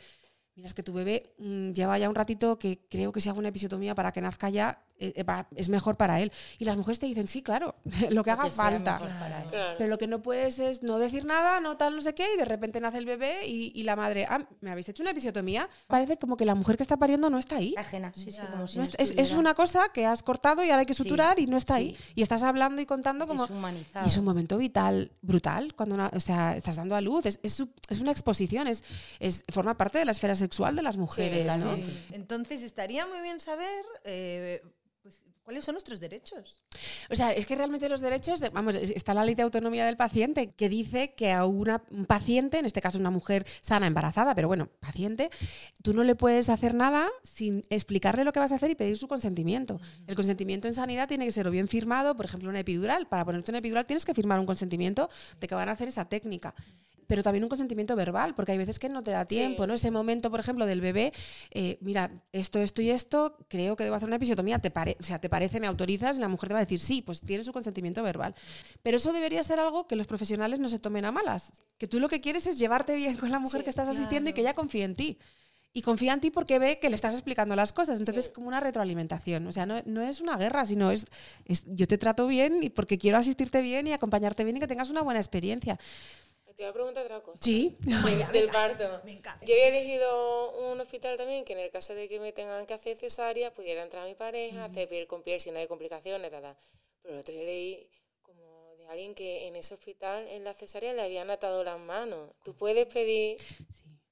mira, es que tu bebé mm, lleva ya un ratito que creo que si hago una episiotomía para que nazca ya, eh, eh, es mejor para él. Y las mujeres te dicen, sí, claro, lo que haga que falta. Claro. Pero lo que no puedes es no decir nada, no tal, no sé qué, y de repente nace el bebé y, y la madre, ah, ¿me habéis hecho una episiotomía? Parece como que la mujer que está pariendo no está ahí. Ajena, sí, sí, como si No no es, es- es una cosa que has cortado y ahora hay que suturar y no está ahí. Y estás hablando y contando como... deshumanizado. Y es un momento vital, brutal, cuando una- o sea, estás dando a luz. Es, es, es una exposición, es, es, forma parte de la esfera sexual de las mujeres, ¿no? Sí. Entonces estaría muy bien saber eh, pues, cuáles son nuestros derechos. O sea, es que realmente los derechos, de- vamos, es- está la ley de autonomía del paciente que dice que a una, un paciente, en este caso una mujer sana, embarazada, pero bueno, paciente, tú no le puedes hacer nada sin explicarle lo que vas a hacer y pedir su consentimiento. El consentimiento en sanidad tiene que ser o bien firmado, por ejemplo, una epidural. Para ponerte una epidural tienes que firmar un consentimiento de que van a hacer esa técnica. Pero también un consentimiento verbal, porque hay veces que no te da tiempo, Sí. ¿no? Ese momento, por ejemplo, del bebé, eh, mira, esto, esto y esto, creo que debo hacer una episiotomía, ¿te, pare o sea, ¿te parece, me autorizas? Y la mujer te va a decir, sí, pues tiene su consentimiento verbal. Pero eso debería ser algo que los profesionales no se tomen a malas. Que tú lo que quieres es llevarte bien con la mujer Sí, que estás asistiendo y claro. que ella confíe en ti. Y confía en ti porque ve que le estás explicando las cosas. Entonces, Sí. como una retroalimentación. O sea, no, no es una guerra, sino es, es yo te trato bien y porque quiero asistirte bien y acompañarte bien y que tengas una buena experiencia. Te voy a preguntar otra cosa. Sí. del parto. Me encanta. Yo había elegido un hospital también que en el caso de que me tengan que hacer cesárea pudiera entrar mi pareja, hacer piel con piel si no hay complicaciones, ta, ta. Pero el otro día leí como de alguien que en ese hospital en la cesárea le habían atado las manos. ¿Tú puedes pedir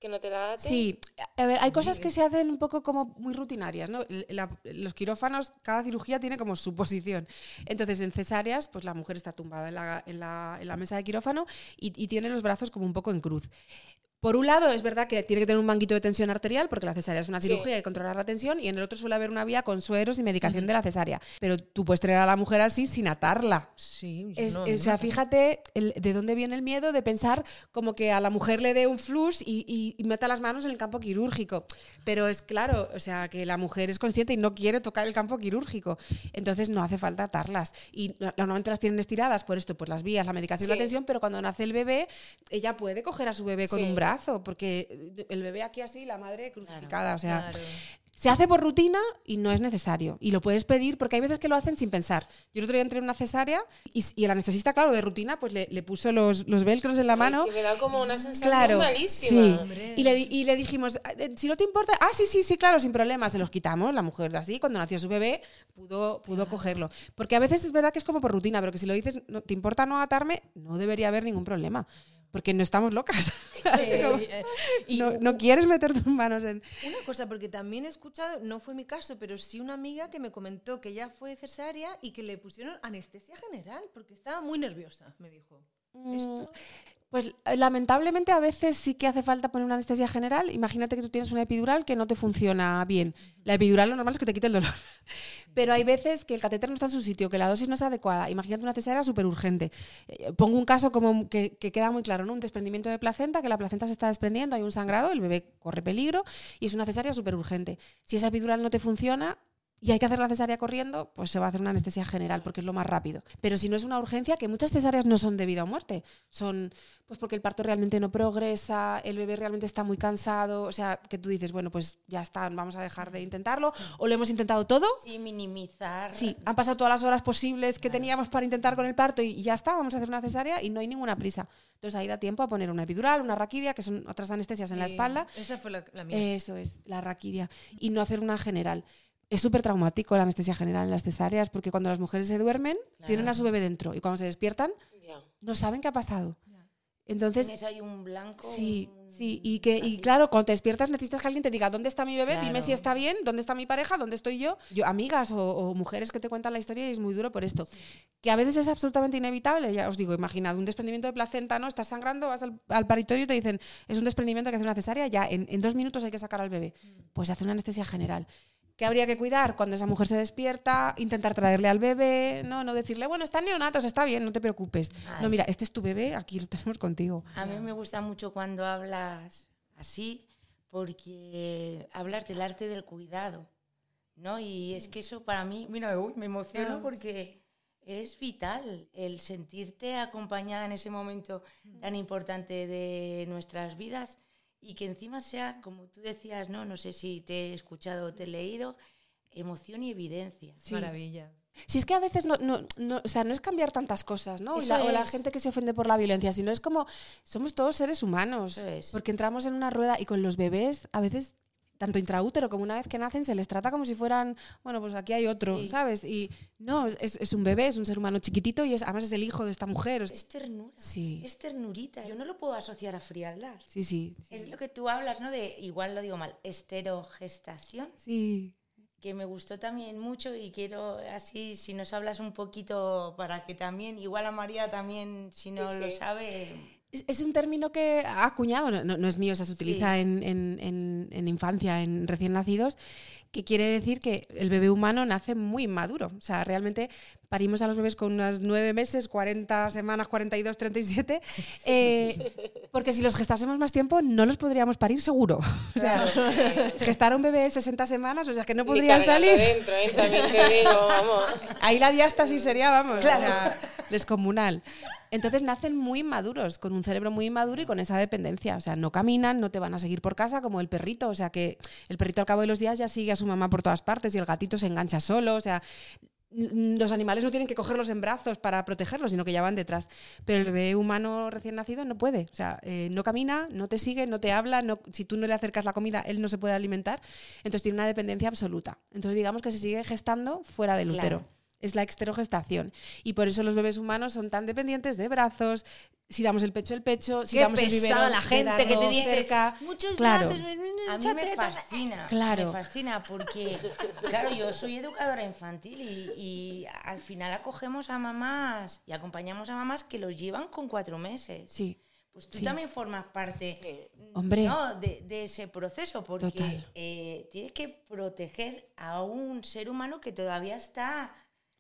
que no te la aten? Sí, a ver, hay cosas que se hacen un poco como muy rutinarias, ¿no? La- los quirófanos, cada cirugía tiene como su posición. Entonces, en cesáreas, pues la mujer está tumbada en la, en la- en la mesa de quirófano y, y tiene los brazos como un poco en cruz. Por un lado, es verdad que tiene que tener un manguito de tensión arterial, porque la cesárea es una cirugía y controlar la tensión, y en el otro suele haber una vía con sueros y medicación de la cesárea. Pero tú puedes tener a la mujer así sin atarla. Sí, Es- no, o no sea, fíjate el- de dónde viene el miedo de pensar como que a la mujer le dé un flux y, y- y meta las manos en el campo quirúrgico. Pero es claro, o sea, que la mujer es consciente y no quiere tocar el campo quirúrgico. Entonces no hace falta atarlas. Y no- normalmente las tienen estiradas por esto, por las vías, la medicación, la Sí. tensión, pero cuando nace el bebé, ella puede coger a su bebé con Sí. un brazo, porque el bebé aquí así, la madre crucificada. O sea, Claro. se hace por rutina y no es necesario. Y lo puedes pedir porque hay veces que lo hacen sin pensar. Yo el otro día entré en una cesárea y, y el anestesista, claro, de rutina, pues le, le puso los, los velcros en la Ay, mano. que me da como una sensación Claro, malísima. sí. Y le, y le dijimos, "Eh, si no te importa, ah, sí, sí, sí, claro, sin problema, se los quitamos. La mujer así, cuando nació su bebé, pudo, pudo cogerlo. Porque a veces es verdad que es como por rutina, pero que si lo dices, no, ¿te importa no atarme? No debería haber ningún problema. Porque no estamos locas. Eh, y no, no quieres meter tus manos en... Una cosa, porque también he escuchado, no fue mi caso, pero sí una amiga que me comentó que ella fue cesárea y que le pusieron anestesia general porque estaba muy nerviosa, me dijo. Esto- Pues eh, lamentablemente a veces sí que hace falta poner una anestesia general. Imagínate que tú tienes una epidural que no te funciona bien. La epidural lo normal es que te quite el dolor. Pero hay veces que el catéter no está en su sitio, que la dosis no es adecuada. Imagínate una cesárea súper urgente. Eh, Pongo un caso como que, que queda muy claro, ¿no? Un desprendimiento de placenta, que la placenta se está desprendiendo, hay un sangrado, el bebé corre peligro y es una cesárea súper urgente. Si esa epidural no te funciona, y hay que hacer la cesárea corriendo, pues se va a hacer una anestesia general porque es lo más rápido. Pero si no es una urgencia, que muchas cesáreas no son debido a muerte, son pues porque el parto realmente no progresa, el bebé realmente está muy cansado, o sea, que tú dices, bueno, pues ya está, vamos a dejar de intentarlo, o lo hemos intentado todo. Sí, minimizar. Sí, han pasado todas las horas posibles que teníamos para intentar con el parto y ya está, vamos a hacer una cesárea y no hay ninguna prisa. Entonces ahí da tiempo a poner una epidural, una raquidia, que son otras anestesias en la espalda, Esa fue la, la mía. eso es, la raquidia. Y no hacer una general. Es súper traumático la anestesia general en las cesáreas porque cuando las mujeres se duermen, tienen a su bebé dentro y cuando se despiertan, no saben qué ha pasado. Entonces, Tienes ahí un blanco. sí, un- sí. Y, que, y claro, cuando te despiertas necesitas que alguien te diga, ¿dónde está mi bebé? Dime Claro. si está bien, ¿dónde está mi pareja? ¿Dónde estoy yo? Yo amigas o, o mujeres que te cuentan la historia y es muy duro por esto. Que a veces es absolutamente inevitable. Ya os digo, imaginad un desprendimiento de placenta, ¿no? Estás sangrando, vas al, al paritorio y te dicen, es un desprendimiento que hace una cesárea, ya en, en dos minutos hay que sacar al bebé. Pues se hace una anestesia general. ¿Qué habría que cuidar? Cuando esa mujer se despierta, intentar traerle al bebé, no, no decirle, bueno, están neonatos, está bien, no te preocupes. Ay. No, mira, este es tu bebé, aquí lo tenemos contigo. A mí me gusta mucho cuando hablas así, porque hablas del arte del cuidado, ¿no? Y es que eso para mí, mira, uy, me emociono porque es vital el sentirte acompañada en ese momento tan importante de nuestras vidas y que encima sea, como tú decías, no, no sé si te he escuchado o te he leído, emoción y evidencia. Maravilla. Si es que a veces no, no, no- o sea, no es cambiar tantas cosas, ¿no? La- o la gente que se ofende por la violencia, sino es como somos todos seres humanos. Eso es. Porque entramos en una rueda y con los bebés a veces tanto intraútero como una vez que nacen, se les trata como si fueran, bueno, pues aquí hay otro, Sí. ¿sabes? Y no, es, es un bebé, es un ser humano chiquitito y es, además es el hijo de esta mujer. Es ternura. Sí. Es ternurita. Yo no lo puedo asociar a frialdad. sí, sí. Es lo que tú hablas, ¿no? De, igual lo digo mal, esterogestación, Sí. que me gustó también mucho y quiero así, si nos hablas un poquito para que también, igual a María también, si no Sí, lo sí. sabe, Es, un término que ha acuñado, no, no- es mío, o sea, se utiliza Sí. en, en- en- en infancia, en recién nacidos, que quiere decir que el bebé humano nace muy inmaduro. O sea, realmente parimos a los bebés con unas nueve meses, 40 semanas, 42, 37, eh, porque si los gestásemos más tiempo no los podríamos parir seguro. O sea, gestar a un bebé 60 semanas, o sea, que no podrían salir. dentro, ¿eh? También te digo, vamos. Ahí la diástasis sería, vamos, o sea, descomunal. Entonces nacen muy inmaduros, con un cerebro muy inmaduro y con esa dependencia. O sea, no caminan, no te van a seguir por casa como el perrito. O sea, que el perrito al cabo de los días ya sigue a su mamá por todas partes y el gatito se engancha solo. O sea, n- los animales no tienen que cogerlos en brazos para protegerlos, sino que ya van detrás. Pero el bebé humano recién nacido no puede. O sea, eh, no camina, no te sigue, no te habla. No, si tú no le acercas la comida, él no se puede alimentar. Entonces tiene una dependencia absoluta. Entonces digamos que se sigue gestando fuera del Claro. útero. Es la exterogestación. Y por eso los bebés humanos son tan dependientes de brazos. Si damos el pecho, el pecho. Si Qué damos el biberón, la gente que te dice cerca. muchos Claro. brazos, A mí me teta". fascina. Claro. Me fascina porque, claro, yo soy educadora infantil y, y al final acogemos a mamás y acompañamos a mamás que los llevan con cuatro meses. Sí. Pues tú Sí. también formas parte Sí. Hombre. ¿no? de, de ese proceso porque eh, tienes que proteger a un ser humano que todavía está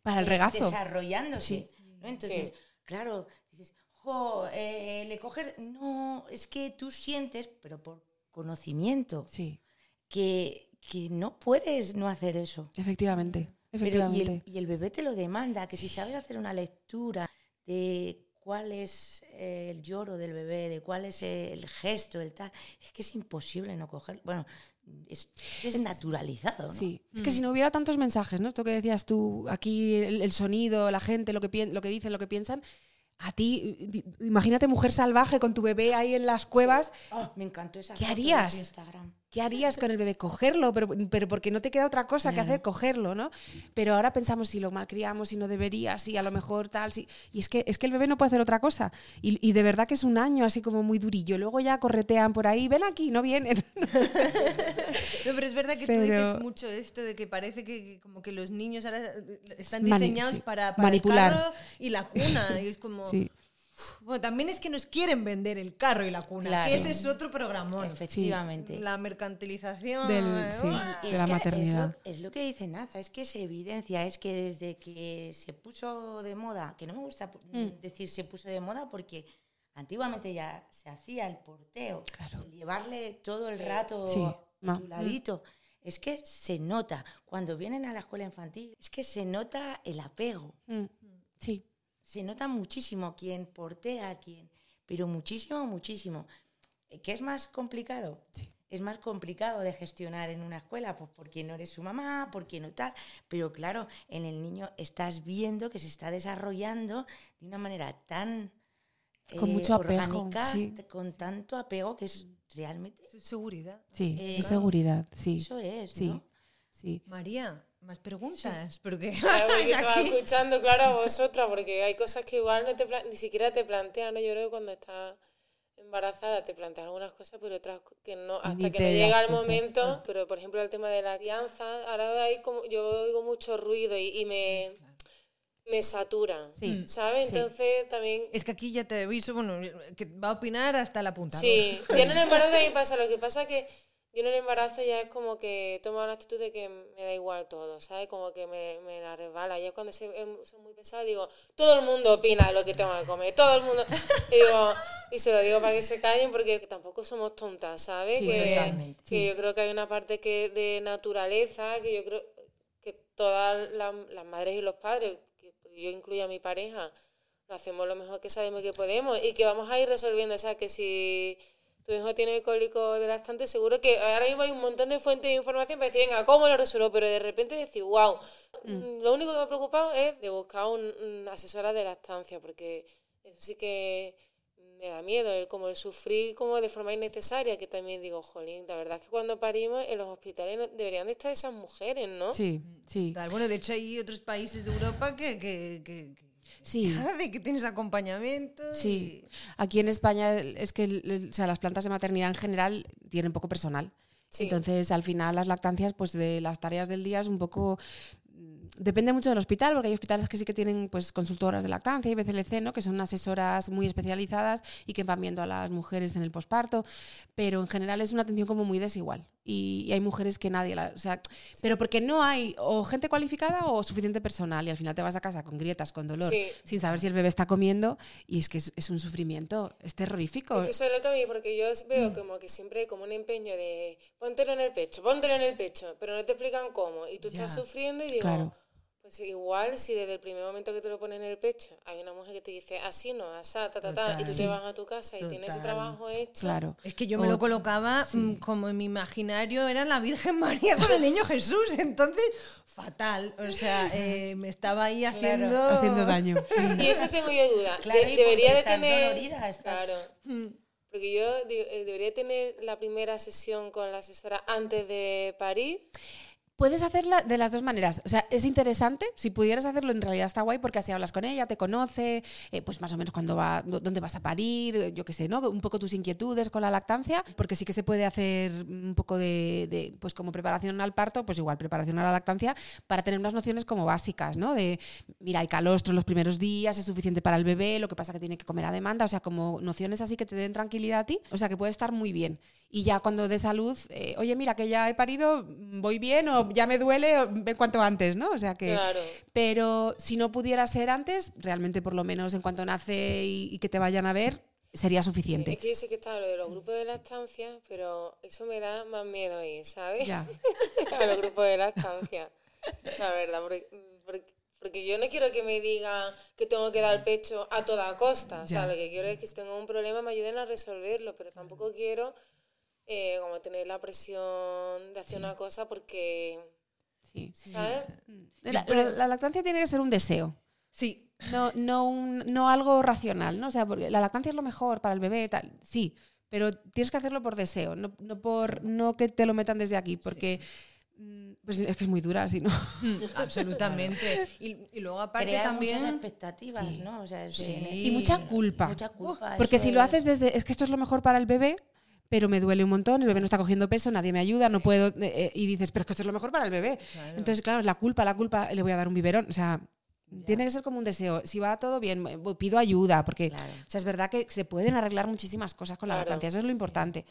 Para el regazo. desarrollándose. Sí. ¿no? Entonces, Sí. claro, dices, jo, eh, le coger. No, es que tú sientes, pero por conocimiento, Sí, que, que no puedes no hacer eso. efectivamente. Pero, y, Efectivamente. el, y el bebé te lo demanda, que si sabes hacer una lectura de cuál es el lloro del bebé, de cuál es el gesto, el tal, es que es imposible no cogerlo. Bueno, es, es naturalizado, ¿no? Sí, es que si no hubiera tantos mensajes, ¿no? Esto que decías tú, aquí el, el sonido, la gente, lo que, pien- lo que dicen, lo que piensan, a ti, imagínate mujer salvaje con tu bebé ahí en las cuevas, Oh, me encantó esa ¿Qué foto de harías? Instagram. ¿Qué harías con el bebé? Cogerlo, pero, pero porque no te queda otra cosa que hacer, cogerlo, ¿no? Pero ahora pensamos si lo malcriamos, si no debería, si a lo mejor tal, si... Y es que, es que el bebé no puede hacer otra cosa. Y, y de verdad que es un año así como muy durillo. Luego ya corretean por ahí, ven aquí, no vienen. No, pero es verdad que Pero- tú dices mucho esto de que parece que, como que los niños ahora están diseñados para, para Manipular. el carro y la cuna. Y es como... Sí. Bueno, también es que nos quieren vender el carro y la cuna, Claro. que ese es otro programón. Efectivamente. La mercantilización. Del- eh, sí. de es la maternidad. Es lo, es lo que dice Naza, es que se evidencia, es que desde que se puso de moda, que no me gusta Mm. decir se puso de moda porque antiguamente ya se hacía el porteo, Claro. el llevarle todo el rato Sí, a ma- tu ladito. Es que se nota, cuando vienen a la escuela infantil, es que se nota el apego. Mm. Sí. Se nota muchísimo quién portea, quién, pero muchísimo, muchísimo. Eh, ¿Qué es más complicado? Sí. Es más complicado de gestionar en una escuela, pues porque no eres su mamá, porque no tal. Pero claro, en el niño estás viendo que se está desarrollando de una manera tan Con eh, mucho apego, orgánica, sí. t- con tanto apego que es realmente seguridad. Sí, Eh, es seguridad, sí. eso es, Sí, ¿no? sí. María, más preguntas. Porque Claro, porque es estaba escuchando, claro, a vosotras, porque hay cosas que igual no te ni siquiera te plantean, ¿no? Yo creo que cuando estás embarazada te plantean algunas cosas, pero otras que no, hasta Ni que no llega el momento. Pero, por ejemplo, el tema de la crianza, ahora hay como, yo oigo mucho ruido y, y me, me satura, Sí. ¿sabes? Sí. Entonces también... Es que aquí ya te aviso, bueno, que va a opinar hasta la punta. Sí, yo en el embarazo mí pasa, lo que pasa es que yo en el embarazo ya es como que tomo una actitud de que me da igual todo, ¿sabes? Como que me, me la resbala. Ya cuando soy, soy muy pesada digo, todo el mundo opina de lo que tengo que comer, todo el mundo... Y, digo, y se lo digo para que se callen porque tampoco somos tontas, ¿sabes? Sí, que, que yo creo que hay una parte que de naturaleza que yo creo que todas las, las madres y los padres, que yo incluyo a mi pareja, lo hacemos lo mejor que sabemos que podemos y que vamos a ir resolviendo. O sea, que si tu hijo tiene cólico de lactante, seguro que ahora mismo hay un montón de fuentes de información para decir, venga, ¿cómo lo resuelvo? Pero de repente decir, wow, lo único que me ha preocupado es de buscar un, una asesora de lactancia, porque eso sí que me da miedo, el, como el sufrir como de forma innecesaria, que también digo, jolín, la verdad es que cuando parimos en los hospitales no- deberían de estar esas mujeres, ¿no? Sí, sí. Bueno, de hecho hay otros países de Europa que, que, que- que- Sí. nada de que tienes acompañamiento. Sí, y- aquí en España es que o sea, las plantas de maternidad en general tienen poco personal. Sí. Entonces, al final, las lactancias, pues de las tareas del día es un poco... mm, Depende mucho del hospital, porque hay hospitales que sí que tienen pues, consultoras de lactancia y BCLC, ¿no? que son asesoras muy especializadas y que van viendo a las mujeres en el posparto, pero en general es una atención como muy desigual. Y, y hay mujeres que nadie la... O sea, pero porque no hay o gente cualificada o suficiente personal y al final te vas a casa con grietas, con dolor, Sí. sin saber si el bebé está comiendo y es que es, es un sufrimiento, es terrorífico. Es que eso es lo que a mí, porque yo veo como que siempre hay como un empeño de póntelo en el pecho, póntelo en el pecho, pero no te explican cómo. Y tú estás Ya. sufriendo y digo, Claro. Pues igual si desde el primer momento que te lo ponen en el pecho hay una mujer que te dice así no, asá, ta, ta, ta, y tú te vas a tu casa y tienes ese trabajo hecho. Claro. Es que yo me O- lo colocaba mm, como en mi imaginario era la Virgen María con el niño Jesús. Entonces, fatal. O sea, eh, me estaba ahí haciendo. Haciendo daño. Y eso tengo yo duda. Claro, De- y debería porque de tener. dolorida, estás- Claro. Mm. Porque yo digo, eh, debería tener la primera sesión con la asesora antes de parir. Puedes hacerla de las dos maneras. O sea, es interesante. Si pudieras hacerlo, en realidad está guay porque así hablas con ella, te conoce, eh, pues más o menos cuándo va, dó- dónde vas a parir, eh, yo qué sé, ¿no? Un poco tus inquietudes con la lactancia, porque sí que se puede hacer un poco de, de, pues como preparación al parto, pues igual preparación a la lactancia, para tener unas nociones como básicas, ¿no? De, mira, hay calostro los primeros días, es suficiente para el bebé, lo que pasa que tiene que comer a demanda, o sea, como nociones así que te den tranquilidad a ti, o sea, que puede estar muy bien. Y ya cuando de salud, eh, oye, mira, que ya he parido, voy bien, o ya me duele, cuanto antes, ¿no? O sea que. Claro. Pero si no pudiera ser antes, realmente por lo menos en cuanto nace y, y que te vayan a ver, sería Es suficiente. que yo sé que está lo de los grupos de lactancia, pero eso me da más miedo ahí, ¿sabes? Ya. a los grupos de lactancia. La verdad, porque, porque, porque yo no quiero que me digan que tengo que dar pecho a toda costa. O sea, lo que quiero es que si tengo un problema me ayuden a resolverlo, pero tampoco quiero eh, como tener la presión de hacer una cosa porque, Sí. ¿sabes? La, la- la lactancia tiene que ser un deseo. Sí, No, no, un- no algo racional, ¿no? O sea, porque la lactancia es lo mejor para el bebé, tal. Sí, pero tienes que hacerlo por deseo, no, no por no que te lo metan desde aquí, porque mm, pues es que es muy dura, así, ¿no? absolutamente. Y, y luego, aparte, Crea también. muchas expectativas, Sí. ¿no? O sea, Sí. Y mucha culpa. Mucha culpa. Porque si lo es- haces desde, es que esto es lo mejor para el bebé, pero me duele un montón, el bebé no está cogiendo peso, nadie me ayuda, no puedo, eh, eh, y dices, pero es que esto es lo mejor para el bebé. Entonces, claro, la culpa, la culpa, le voy a dar un biberón, o sea, tiene que ser como un deseo. Si va todo bien, pido ayuda, porque Claro. o sea, es verdad que se pueden arreglar muchísimas cosas con la lactancia, eso es lo importante.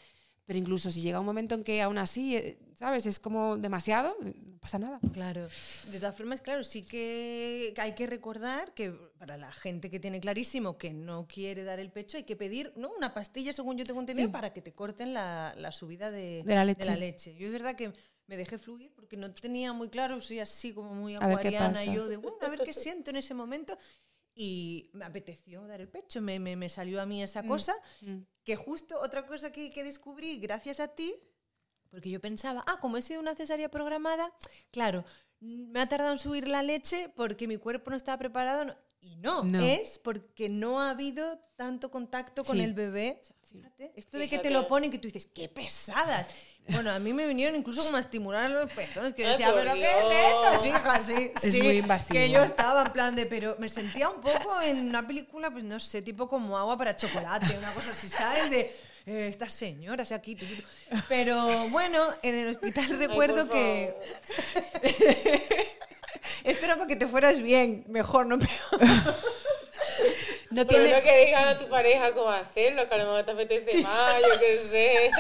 Pero incluso si llega un momento en que aún así, eh, ¿sabes? Es como demasiado, no pasa nada. Claro. De todas formas, claro, sí que hay que recordar que para la gente que tiene clarísimo que no quiere dar el pecho, hay que pedir ¿no? una pastilla, según yo tengo entendido, Sí. para que te corten la, la subida de, De la leche. leche. Yo es verdad que me dejé fluir porque no tenía muy claro, soy así como muy acuariana, yo de, bueno, a ver qué siento en ese momento. Y me apeteció dar el pecho, me, me- me salió a mí esa cosa, Mm. que justo otra cosa que, que descubrí gracias a ti, porque yo pensaba, ah, como he sido una cesárea programada, claro, mm, me ha tardado en subir la leche porque mi cuerpo no estaba preparado. no- Y no, No. es porque no ha habido tanto contacto con Sí. el bebé. Fíjate, esto de que te lo ponen que tú dices, qué pesadas. Bueno, a mí me vinieron incluso como a estimular los pezones, que yo decía, pero ¿qué es esto? Hija, sí, Es sí, muy invasivo. Que yo estaba en plan de, pero me sentía un poco en una película, pues no sé, tipo como agua para chocolate, una cosa así, ¿sabes? De eh, estas señoras aquí. Pero bueno, en el hospital Ay, recuerdo que esto era para que te fueras bien, mejor, no peor. No Pero tiene, no que digan a tu pareja cómo hacerlo, que a lo mejor te apetece más, yo qué sé.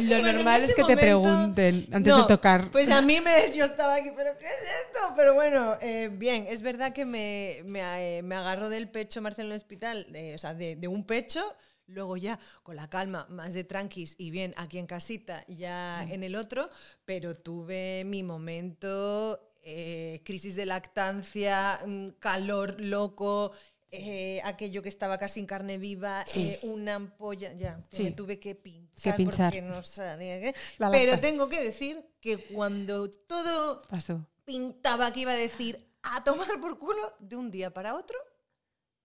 lo Bueno, normal es que te pregunten antes No, de tocar. Pues a mí me, yo estaba aquí, pero ¿qué es esto? Pero bueno, eh, bien, es verdad que me, me, eh, me agarró del pecho Marcelo en el hospital, o sea, de, de un pecho, luego ya con la calma, más de tranquis y bien aquí en casita, ya en el otro, pero tuve mi momento, eh, crisis de lactancia, mm, calor loco. Eh, aquello que estaba casi en carne viva, eh, una ampolla, ya, que Sí. me tuve que pinchar, pinchar. porque no sabía qué. La Pero tengo que decir que cuando todo Pasó. pintaba que iba a decir a tomar por culo, de un día para otro,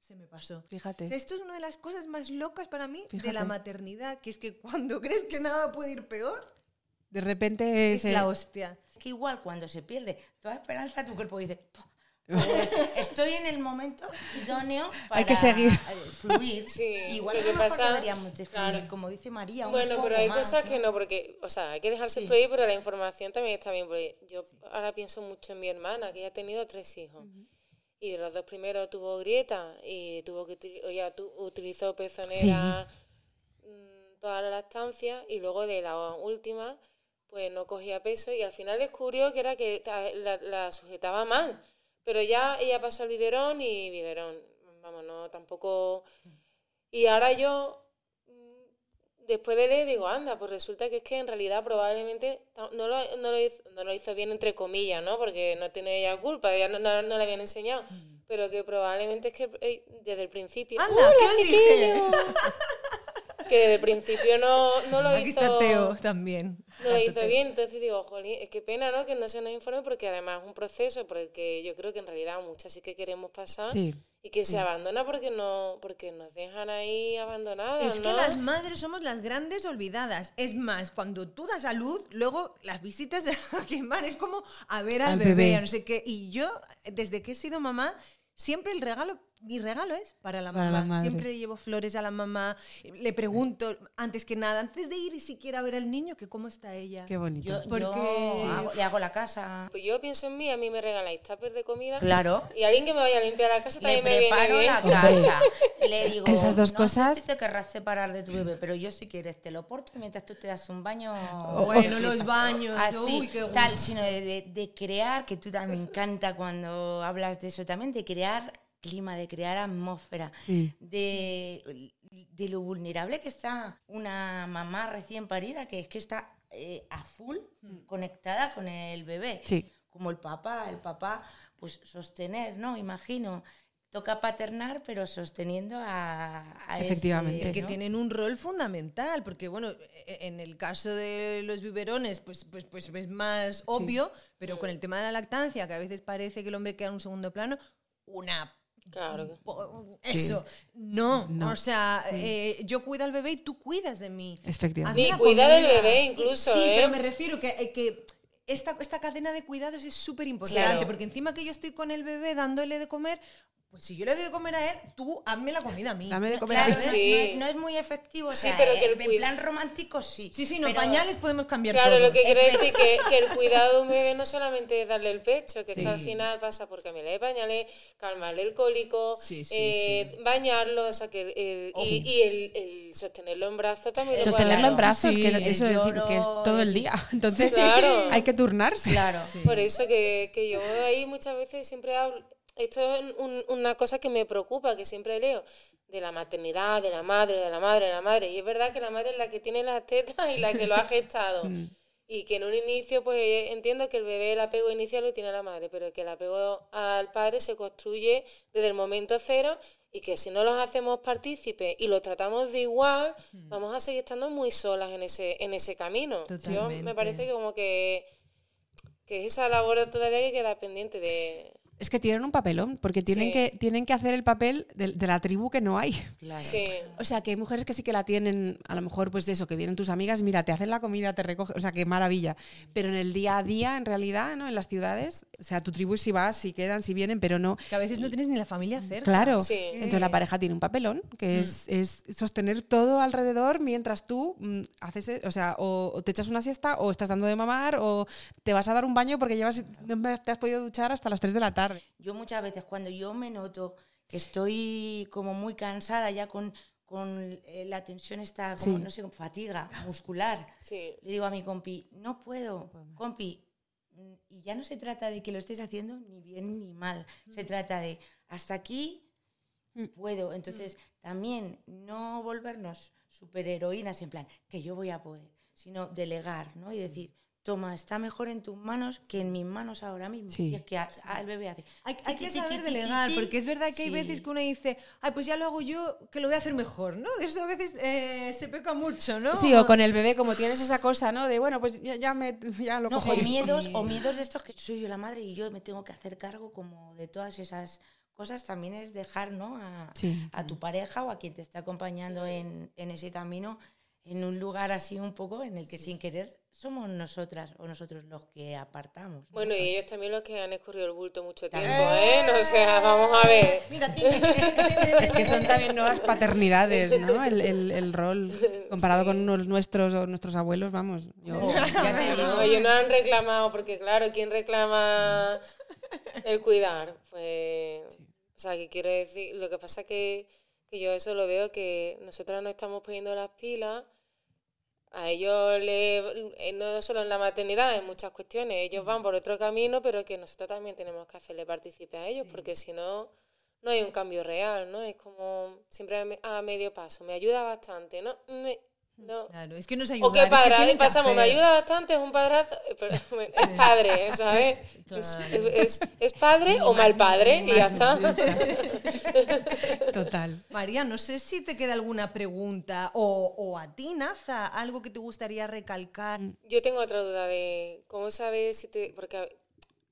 se me pasó. Fíjate. O sea, esto es una de las cosas más locas para mí de Fíjate. la maternidad, que es que cuando crees que nada puede ir peor, De repente es se- la hostia. Es que igual cuando se pierde toda esperanza, tu cuerpo dice, "Puh, pues, estoy en el momento idóneo para Hay que seguir. fluir. Sí, igual lo que pasa- deberíamos de fluir, claro. como dice María. un Bueno, pero hay más, cosas ¿no? que no, porque, o sea, hay que dejarse fluir, pero la información también está bien, porque yo ahora pienso mucho en mi hermana, que ella ha tenido tres hijos. Y de los dos primeros tuvo grieta y tuvo que ya tu- utilizó pezonera mm, toda la lactancia y luego de la última pues no cogía peso y al final descubrió que era que la sujetaba mal. Pero ya ella pasó al biberón y biberón, vamos, no tampoco... Y ahora yo mm, después de leer digo, anda, pues resulta que es que en realidad probablemente no lo, no lo, hizo, no lo hizo bien entre comillas, ¿no? Porque no tiene ella culpa, ella no, no, le habían enseñado. Pero que probablemente es que desde el principio... Anda, ¡Hola, ¿qué os dije? pequeño! que desde el principio no, no lo Aquí hizo... está Teo también. No lo hizo bien, entonces digo, jolín, es que pena, ¿no? Que no se nos informe porque además es un proceso por el que yo creo que en realidad muchas sí que queremos pasar Sí. y que se abandona porque no porque nos dejan ahí abandonadas, Es que ¿no? las madres somos las grandes olvidadas. Es más, cuando tú das a luz, luego las visitas a quien van es como a ver al, Al bebé, no sé qué. Y yo, desde que he sido mamá, siempre el regalo, mi regalo es para la Para mamá. la. Siempre llevo flores a la mamá. Le pregunto, antes que nada, antes de ir siquiera a ver al niño, que cómo está ella. Qué bonito. Yo, yo Porque- hago- le hago la casa. Pues yo pienso en mí, a mí me regaláis tuppers de comida Claro. y alguien que me vaya a limpiar la casa Le también me viene bien. la casa. Le digo, Esas dos no cosas- sé si te querrás separar de tu bebé, pero yo si quieres te lo porto y mientras tú te das un baño... Bueno, flipas. los baños, Así, uy, qué tal, sino de, de- de crear, que tú también me encanta cuando hablas de eso también, de crear clima, de crear atmósfera, Sí. de, de lo vulnerable que está una mamá recién parida, que es que está eh, a full conectada con el bebé Sí. como el papá, el papá, pues sostener, ¿no? Imagino. Toca paternar, pero sosteniendo a, a ese, Efectivamente. Es que ¿no? tienen un rol fundamental, porque bueno, e- en el caso de los biberones, pues, pues, pues es más obvio, pero con el tema de la lactancia, que a veces parece que el hombre queda en un segundo plano, una Claro. eso, no, No. o sea, eh, yo cuido al bebé y tú cuidas de mí. Efectivamente. La cuida del bebé incluso, Sí, ¿eh? pero me refiero que, eh, que esta, esta cadena de cuidados es súper importante, Claro. porque encima que yo estoy con el bebé dándole de comer, pues si yo le doy de comer a él, tú hazme la comida a mí. Dame de comer Claro, a mí. no, Sí. no es, no es muy efectivo. o Sí, sea, pero que el en plan romántico sí. Sí, sí, no, pero- pañales podemos cambiar Claro, lo que quiero decir que, que el cuidado de un bebé no solamente es darle el pecho, que es que al Sí. final pasa por cambiarle de pañales, calmarle el cólico, Sí, sí, eh, bañarlo, o sea, que el, el- y, y el, el sostenerlo en brazos también lo Sostenerlo en brazos, Sí, que eso es decir, que es todo el el- día. Entonces Claro. hay que turnarse. Claro. Por eso que, que yo ahí muchas veces siempre hablo, esto es un- una cosa que me preocupa, que siempre leo, de la maternidad, de la madre, de la madre, de la madre. Y es verdad que la madre es la que tiene las tetas y la que lo ha gestado. Y que en un inicio, pues entiendo que el bebé, el apego inicial lo tiene la madre, pero que el apego al padre se construye desde el momento cero y que si no los hacemos partícipes y los tratamos de igual, vamos a seguir estando muy solas en ese, en ese camino. Yo me parece que como que, que esa labor todavía que queda pendiente de... Es que tienen un papelón, porque tienen, Sí. que, tienen que hacer el papel de, de la tribu que no hay. Claro. Sí. O sea, que hay mujeres que sí que la tienen, a lo mejor, pues eso, que vienen tus amigas, mira, te hacen la comida, te recogen, o sea, qué maravilla. Pero en el día a día, en realidad, ¿no? En las ciudades, o sea, tu tribu si vas, si quedan, si vienen, pero no. Que a veces no tienes ni la familia cerca. Claro. Sí. Entonces la pareja tiene un papelón, que es, es sostener todo alrededor mientras tú mm, haces, e- o sea, o, o te echas una siesta, o estás dando de mamar, o te vas a dar un baño porque llevas, te has podido duchar hasta las 3 de la tarde. Yo muchas veces cuando yo me noto que estoy como muy cansada ya con, con eh, la tensión está como, Sí. no sé, fatiga muscular, Sí. le digo a mi compi, no puedo, compi, mm, y ya no se trata de que lo estés haciendo ni bien ni mal, se trata de hasta aquí puedo. Entonces, también no volvernos superheroínas en plan, que yo voy a poder, sino delegar, ¿no? Y decir, toma, está mejor en tus manos que en mis manos ahora mismo. Sí. Y es que a- al bebé hace... Hay, que saber tiqui, delegar, porque es verdad que hay veces que uno dice, ay, pues ya lo hago yo, que lo voy a hacer mejor, ¿no? De eso a veces eh, se peca mucho, ¿no? Sí, o con el bebé, como tienes esa cosa, ¿no? De, bueno, pues ya, ya me, ya lo No, cojo o yo. miedos, o miedos de estos que soy yo la madre y yo me tengo que hacer cargo como de todas esas cosas también es dejar ¿no? a, Sí. a tu pareja o a quien te está acompañando en, en ese camino en un lugar así un poco en el que sin querer somos nosotras o nosotros los que apartamos. ¿no? Bueno, y ellos también los que han escurrido el bulto mucho tiempo, ¿eh? No, o sea, vamos a ver. Mira, Es que son también nuevas paternidades, ¿no? El, el- el rol comparado con los nuestros o nuestros abuelos, vamos. Yo, Ya te digo. No, ellos no han reclamado, porque claro, ¿quién reclama el cuidar? Pues, o sea, que quiero decir, lo que pasa que, que yo eso lo veo que nosotras no estamos poniendo las pilas, a ellos le, eh, no solo en la maternidad, en muchas cuestiones, ellos van por otro camino, pero que nosotros también tenemos que hacerle partícipe a ellos, porque si no, no hay un cambio real, ¿no? Es como siempre a me- a medio paso, me ayuda bastante, ¿no? No. Claro, es que nos O ayuda. qué padre, ahí pasamos, me ayuda bastante, es un padrazo, eh, pero, bueno, es padre, ¿sabes? Es, Claro. es- es padre o mal padre y ya está. Total. María, no sé si te queda alguna pregunta o, o a ti, Naza, algo que te gustaría recalcar. Yo tengo otra duda de cómo sabes si te... Porque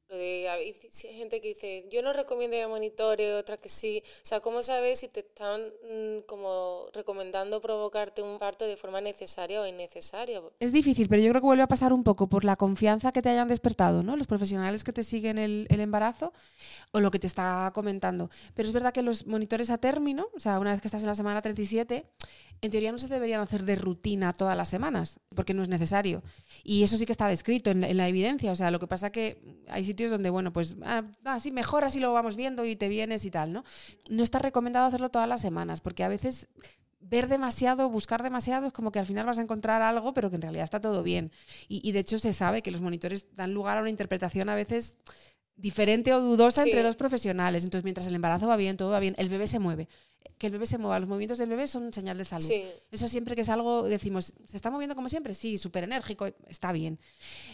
de, si hay gente que dice, yo no recomiendo ir a monitores, otra que sí. O sea, ¿cómo sabes si te están mm, como recomendando provocarte un parto de forma necesaria o innecesaria? Es difícil, pero yo creo que vuelve a pasar un poco por la confianza que te hayan despertado, ¿no? Los profesionales que te siguen el, el embarazo o lo que te está comentando. Pero es verdad que los monitores a término, o sea, una vez que estás en la semana 37, en teoría no se deberían hacer de rutina todas las semanas, porque no es necesario. Y eso sí que está descrito en, la- en la evidencia. O sea, lo que pasa que hay sitios donde, bueno, pues, ah, ah, sí, mejor así lo vamos viendo y te vienes y tal, ¿no? No está recomendado hacerlo todas las semanas, porque a veces ver demasiado, buscar demasiado, es como que al final vas a encontrar algo, pero que en realidad está todo bien. Y de hecho se sabe que los monitores dan lugar a una interpretación a veces diferente o dudosa Sí. entre dos profesionales. Entonces, mientras el embarazo va bien, todo va bien, el bebé se mueve. Que el bebé se mueva, los movimientos del bebé son señal de salud. Sí. Eso siempre que es algo, decimos, ¿se está moviendo como siempre? Sí, súper enérgico, está bien.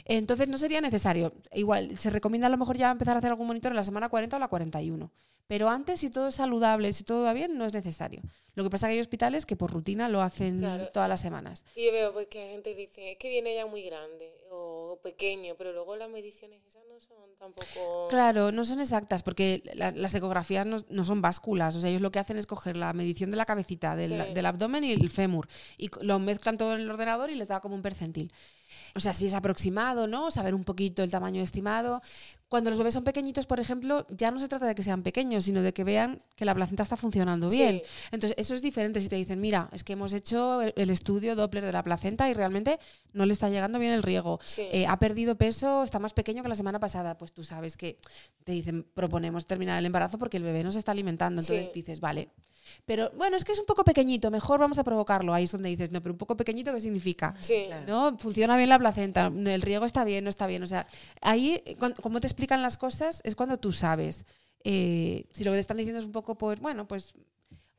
Entonces no sería necesario. Igual, se recomienda a lo mejor ya empezar a hacer algún monitor en la semana 40 o la 41. Pero antes, si todo es saludable, si todo va bien, no es necesario. Lo que pasa es que hay hospitales que por rutina lo hacen Claro. todas las semanas. Y yo veo pues, que hay gente dice, es que viene ya muy grande pequeño, pero luego las mediciones esas no son tampoco... Claro, no son exactas porque la- las ecografías no, no son básculas. O sea, ellos lo que hacen es coger la medición de la cabecita, del, Sí. del abdomen y el fémur. Y lo mezclan todo en el ordenador y les da como un percentil. O sea, si es aproximado, ¿no? Saber un poquito el tamaño estimado. Cuando los bebés son pequeñitos, por ejemplo, ya no se trata de que sean pequeños, sino de que vean que la placenta está funcionando Sí. bien. Entonces, eso es diferente si te dicen, mira, es que hemos hecho el, estudio Doppler de la placenta y realmente no le está llegando bien el riego. Sí. Eh, ha perdido peso, está más pequeño que la semana pasada. Pues tú sabes que te dicen, proponemos terminar el embarazo porque el bebé no se está alimentando. Entonces Sí. dices, vale. Pero bueno, es que es un poco pequeñito, mejor vamos a provocarlo. Ahí es donde dices, no, pero un poco pequeñito, ¿qué significa? Sí. ¿no? Funciona bien la placenta, el riego está bien, no está bien. O sea, ahí, como te explican las cosas, es cuando tú sabes. Eh, si lo que te están diciendo es un poco, pues, bueno, pues.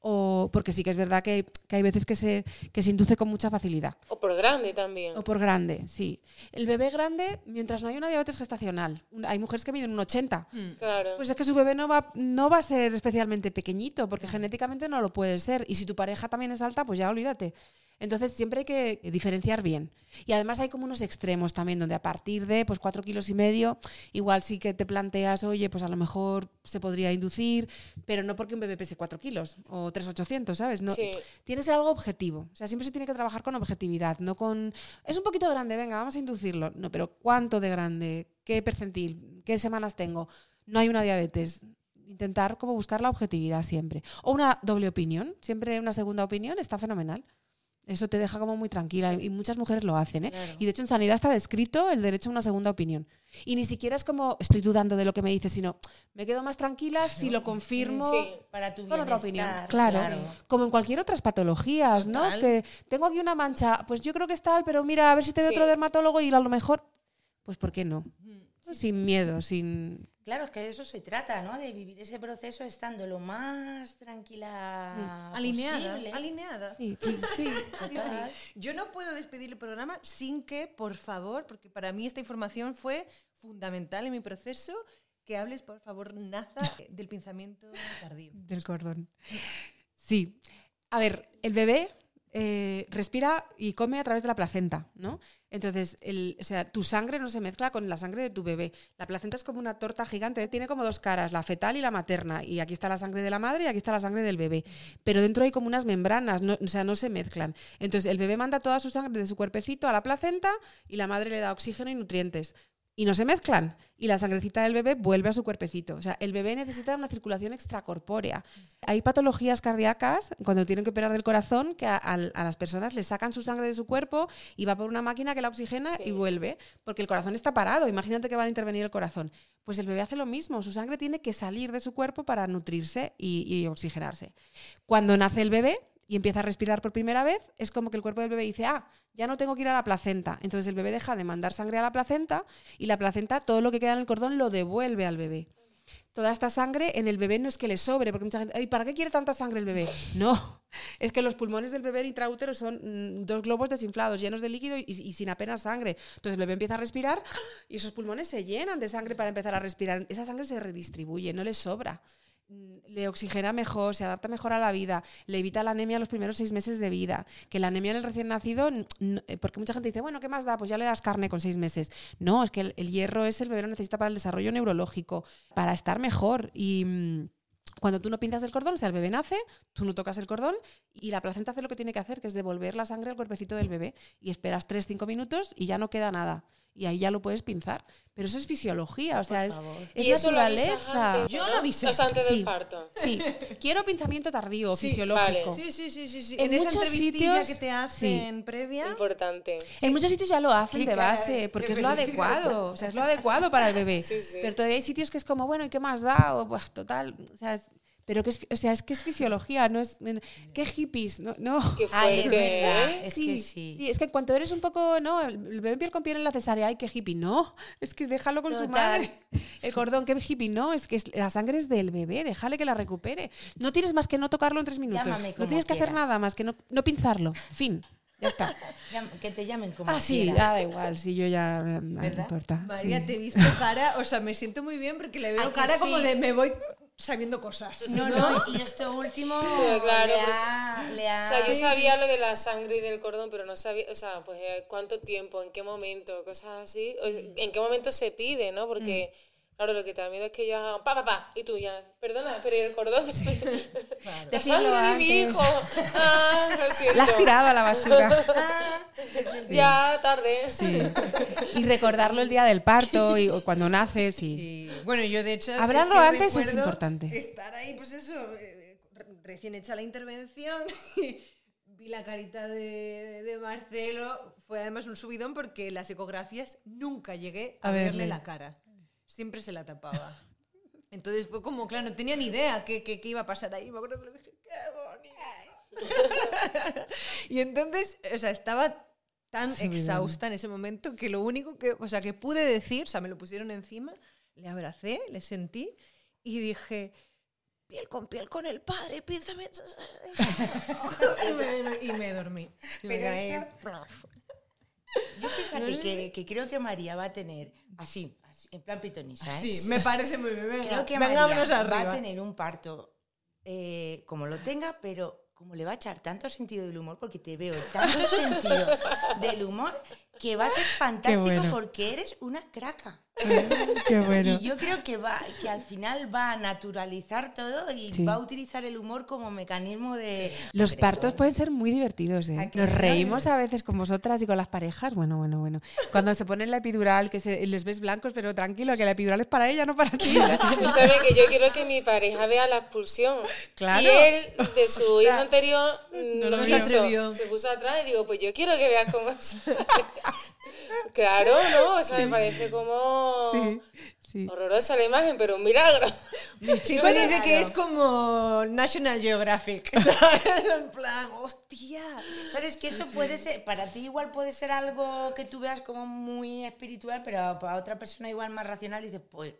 O porque sí que es verdad que, que hay veces que se, que se induce con mucha facilidad. O por grande también. O por grande, sí. El bebé grande, mientras no hay una diabetes gestacional, hay mujeres que miden un 80. Claro. Pues es que su bebé no va, no va a ser especialmente pequeñito, porque genéticamente no lo puede ser. Y si tu pareja también es alta, pues ya olvídate. Entonces siempre hay que diferenciar bien. Y además hay como unos extremos también, donde a partir de pues cuatro kilos y medio, igual sí que te planteas, oye, pues a lo mejor se podría inducir, pero no porque un bebé pese cuatro kilos o 3,800, ¿sabes? No, Sí. Tiene que ser algo objetivo. O sea, siempre se tiene que trabajar con objetividad, no con... Es un poquito grande, venga, vamos a inducirlo. No, pero ¿cuánto de grande? ¿Qué percentil? ¿Qué semanas tengo? No hay una diabetes. Intentar como buscar la objetividad siempre. O una doble opinión. Siempre una segunda opinión está fenomenal. Eso te deja como muy tranquila y muchas mujeres lo hacen. ¿eh? Claro. Y de hecho en sanidad está descrito el derecho a una segunda opinión. Y ni siquiera es como estoy dudando de lo que me dices, sino me quedo más tranquila si lo confirmo Sí. Para tu con otra opinión. Claro. claro. Como en cualquier otras patologías, ¿no? Que tengo aquí una mancha, pues yo creo que es tal, pero mira, a ver si te Sí. otro dermatólogo y a lo mejor, pues ¿por qué no? Sin miedo, sin... Claro, es que de eso se trata, ¿no? De vivir ese proceso estando lo más tranquila Alineada, posible. alineada. Sí, sí, sí. Total. Yo no puedo despedir el programa sin que, por favor, porque para mí esta información fue fundamental en mi proceso, que hables, por favor, Naza, del pensamiento tardío. Del cordón. Sí. A ver, el bebé eh, respira y come a través de la placenta, ¿no? Entonces, o sea, tu sangre no se mezcla con la sangre de tu bebé. La placenta es como una torta gigante, tiene como dos caras, la fetal y la materna. Y aquí está la sangre de la madre y aquí está la sangre del bebé. Pero dentro hay como unas membranas, o sea, no se mezclan. Entonces, el bebé manda toda su sangre de su cuerpecito a la placenta y la madre le da oxígeno y nutrientes. Y no se mezclan. Y la sangrecita del bebé vuelve a su cuerpecito. O sea, el bebé necesita una circulación extracorpórea. Hay patologías cardíacas, cuando tienen que operar del corazón, que a, a- a las personas les sacan su sangre de su cuerpo y va por una máquina que la oxigena Sí. y vuelve. Porque el corazón está parado. Imagínate que van a intervenir el corazón. Pues el bebé hace lo mismo. Su sangre tiene que salir de su cuerpo para nutrirse y, y oxigenarse. Cuando nace el bebé y empieza a respirar por primera vez, es como que el cuerpo del bebé dice, ah, ya no tengo que ir a la placenta. Entonces el bebé deja de mandar sangre a la placenta y la placenta, todo lo que queda en el cordón, lo devuelve al bebé. Toda esta sangre en el bebé no es que le sobre, porque mucha gente, "Ay, ¿para qué quiere tanta sangre el bebé? No, es que los pulmones del bebé intraútero son mm, dos globos desinflados, llenos de líquido y, y sin apenas sangre. Entonces el bebé empieza a respirar y esos pulmones se llenan de sangre para empezar a respirar. Esa sangre se redistribuye, no le sobra. Mm, Le oxigena mejor, se adapta mejor a la vida, le evita la anemia los primeros seis meses de vida. Que la anemia en el recién nacido, eh, porque mucha gente dice, bueno, ¿qué más da? Pues ya le das carne con seis meses. No, es que el, el hierro es el bebé lo necesita para el desarrollo neurológico, para estar mejor. Y. mm, cuando tú no pintas el cordón, o sea, el bebé nace, tú no tocas el cordón y la placenta hace lo que tiene que hacer, que es devolver la sangre al cuerpecito del bebé y esperas 3-5 minutos y ya no queda nada. Y ahí ya lo puedes pinzar. Pero eso es fisiología, o sea, es, es y eso lo naturaleza. antes, Yo lo avisé. Antes Sí. del parto. Sí, quiero pinzamiento tardío, Sí, fisiológico. vale. Sí, sí, sí, sí, sí. En En, esa muchos sitios, que te hacen previa. Importante. En muchos sitios ya lo hacen Qué de base, porque es lo adecuado, o sea, es lo adecuado para el bebé. Sí, sí. Pero todavía hay sitios que es como, bueno, ¿y qué más da? O, pues, total, o sea, es- pero que es, o sea, es que es fisiología, no es... ¿Qué hippies? No, no. Qué Ay, es fuerte, verdad. ¿eh? Es que sí. es que en cuanto eres un poco, no, el bebé piel con piel en la cesárea, ay, qué hippie, no, es que déjalo con su Total. madre. El cordón, qué hippie, no, es que es- la sangre es del bebé, déjale que la recupere. No tienes más que no tocarlo en tres minutos. Llámame no como tienes que hacer quieras. nada más que no, no pinzarlo. Fin. Ya está. Que te llamen como Ah, sí, quieras. ah, da igual, sí, yo ya eh, no importa. María, sí. te he visto cara, o sea, me siento muy bien porque le veo Ay, cara como sí. de me voy sabiendo cosas. No, no, y esto último Pero claro, le, ha, le ha- O sea, yo sabía lo de la sangre y del cordón, pero no sabía, o sea, pues eh, cuánto tiempo, en qué momento, cosas así, o en qué momento se pide, ¿no? Porque, claro, lo que te da miedo es que yo haga pa, pa, pa, y tú ya, perdona, pero ¿y el cordón? La Decirlo sangre de mi antes. hijo. Ah, lo siento. La has tirado a la basura. Ya, tarde. Sí. Y recordarlo el día del parto y o cuando naces y... Sí. Bueno, yo de hecho. Hablarlo es que antes es importante. Estar ahí, pues eso, eh, re- recién hecha la intervención. y Vi la carita de, de Marcelo. Fue además un subidón porque las ecografías nunca llegué a, A verle. verle. la cara. Siempre se la tapaba. Entonces fue como, claro, no tenía ni idea qué, qué- qué iba a pasar ahí. Me acuerdo que le dije, ¡qué bonito! y entonces, o sea, estaba tan Subidón. exhausta en ese momento que lo único que, o sea, que pude decir, o sea, me lo pusieron encima, le abracé, le sentí y dije, piel con piel con el padre, pínsame. y, me, y me dormí. Y me Pero caí. eso- Yo fíjate que, que creo que María va a tener, así, así, en plan pitonisa, ¿eh? Sí, me parece muy bien. Venga, creo que María va a tener un parto eh, como lo tenga, pero como le va a echar tanto sentido del humor, porque te veo tanto sentido del humor, que va a ser fantástico bueno. porque eres una craca. Qué bueno. Y yo creo que va, que al final va a naturalizar todo y Sí. va a utilizar el humor como mecanismo de. Los partos pueden ser muy divertidos, ¿eh? ¿A que Nos reímos a veces con vosotras y con las parejas. Bueno, bueno, bueno. Cuando se ponen la epidural, que se, les ves blancos, pero tranquilo, que la epidural es para ella, no para ti. Escúchame, que yo quiero que mi pareja vea la expulsión. Claro. Y él, de su hijo anterior, No lo atrevió. Se puso atrás y digo, pues yo quiero que veas cómo es. claro, ¿no? O sea, me parece como Sí, sí. horrorosa la imagen, pero un milagro. Mi chico dice que es como National Geographic. ¿sabes? en plan, hostia. Sabes que eso puede ser, para ti igual puede ser algo que tú veas como muy espiritual, pero para otra persona igual más racional dices, pues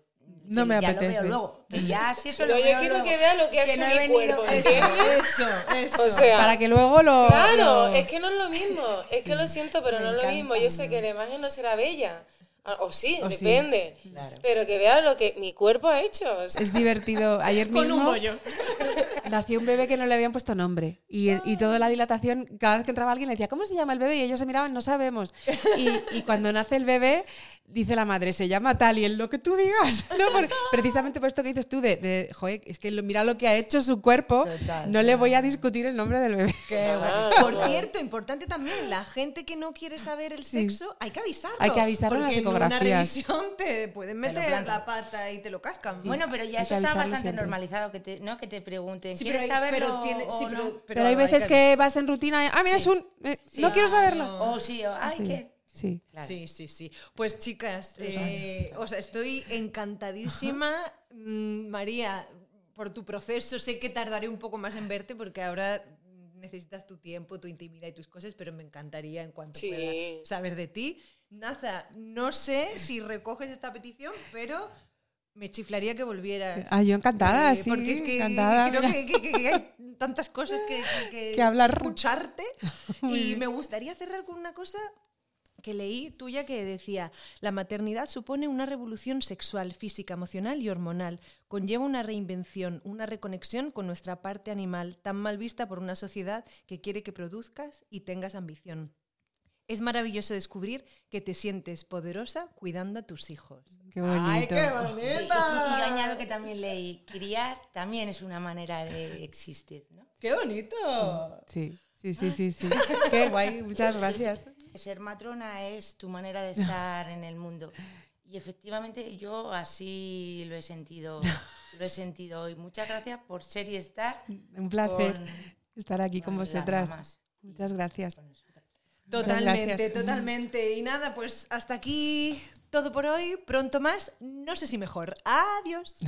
No me ya apetece. lo veo luego, que ya si eso No, lo yo veo quiero luego, que vea lo que ha que hecho no mi venido- cuerpo, eso, ¿entiendes? Eso, eso. O sea, Para que luego lo. Claro, lo- es que no es lo mismo. Es que lo siento, pero Me no es lo mismo. Yo sé que la imagen no será bella. Ah, O sí, O sí. depende. Claro. Pero que vea lo que mi cuerpo ha hecho. o sea, Es divertido. Ayer Con mismo. un bollo. Nació un bebé que no le habían puesto nombre. Y, y toda la dilatación, cada vez que entraba alguien le decía, ¿cómo se llama el bebé? Y ellos se miraban, no sabemos. Y, y cuando nace el bebé, dice la madre, se llama tal y en lo que tú digas. ¿no? Por- precisamente por esto que dices tú, de, de, joder, es que lo- mira lo que ha hecho su cuerpo, Total, no le voy a discutir el nombre del bebé. Ah, Por cierto, importante también, la gente que no quiere saber el Sí. sexo, hay que avisarlo. Hay que avisarlo en las porque ecografías. En una revisión te pueden Te meter plantan. la pata y te lo cascan. Bueno, pero ya eso está bastante siempre. normalizado, que te, ¿no? que te pregunten, Sí, ¿quieres pero, hay- saberlo pero tiene, o sí, no? pero, Pero, hay veces que vas en rutina y, ah, mira, es un... eh, no quiero saberlo. O sí, o, ay, Sí, que... sí. Claro. Sí, sí, sí. Pues chicas, eh, o sea, estoy encantadísima. Mm, María, por tu proceso, sé que tardaré un poco más en verte porque ahora necesitas tu tiempo, tu intimidad y tus cosas, pero me encantaría en cuanto Sí. pueda saber de ti. Naza, no sé si recoges esta petición, pero me chiflaría que volvieras. Ah, yo encantada, Eh, sí, porque es que encantada. creo que, que- que- que hay tantas cosas que, hablar. escucharte. Y me gustaría cerrar con una cosa que leí tuya que decía, la maternidad supone una revolución sexual, física, emocional y hormonal. Conlleva una reinvención, una reconexión con nuestra parte animal, tan mal vista por una sociedad que quiere que produzcas y tengas ambición. Es maravilloso descubrir que te sientes poderosa cuidando a tus hijos. Qué bonito. ¡Ay, qué bonita! y yo añado que también leí, criar también es una manera de existir, ¿no? ¡Qué bonito! Sí, sí, sí, sí, sí. Qué guay, muchas gracias. Ser matrona es tu manera de estar en el mundo. Y efectivamente yo así lo he sentido, lo he sentido hoy. Muchas gracias por ser y estar Un placer con- estar aquí con con vosotras. Muchas gracias. Totalmente, gracias. totalmente. Y nada, pues hasta aquí todo por hoy. Pronto más, no sé si mejor. Adiós.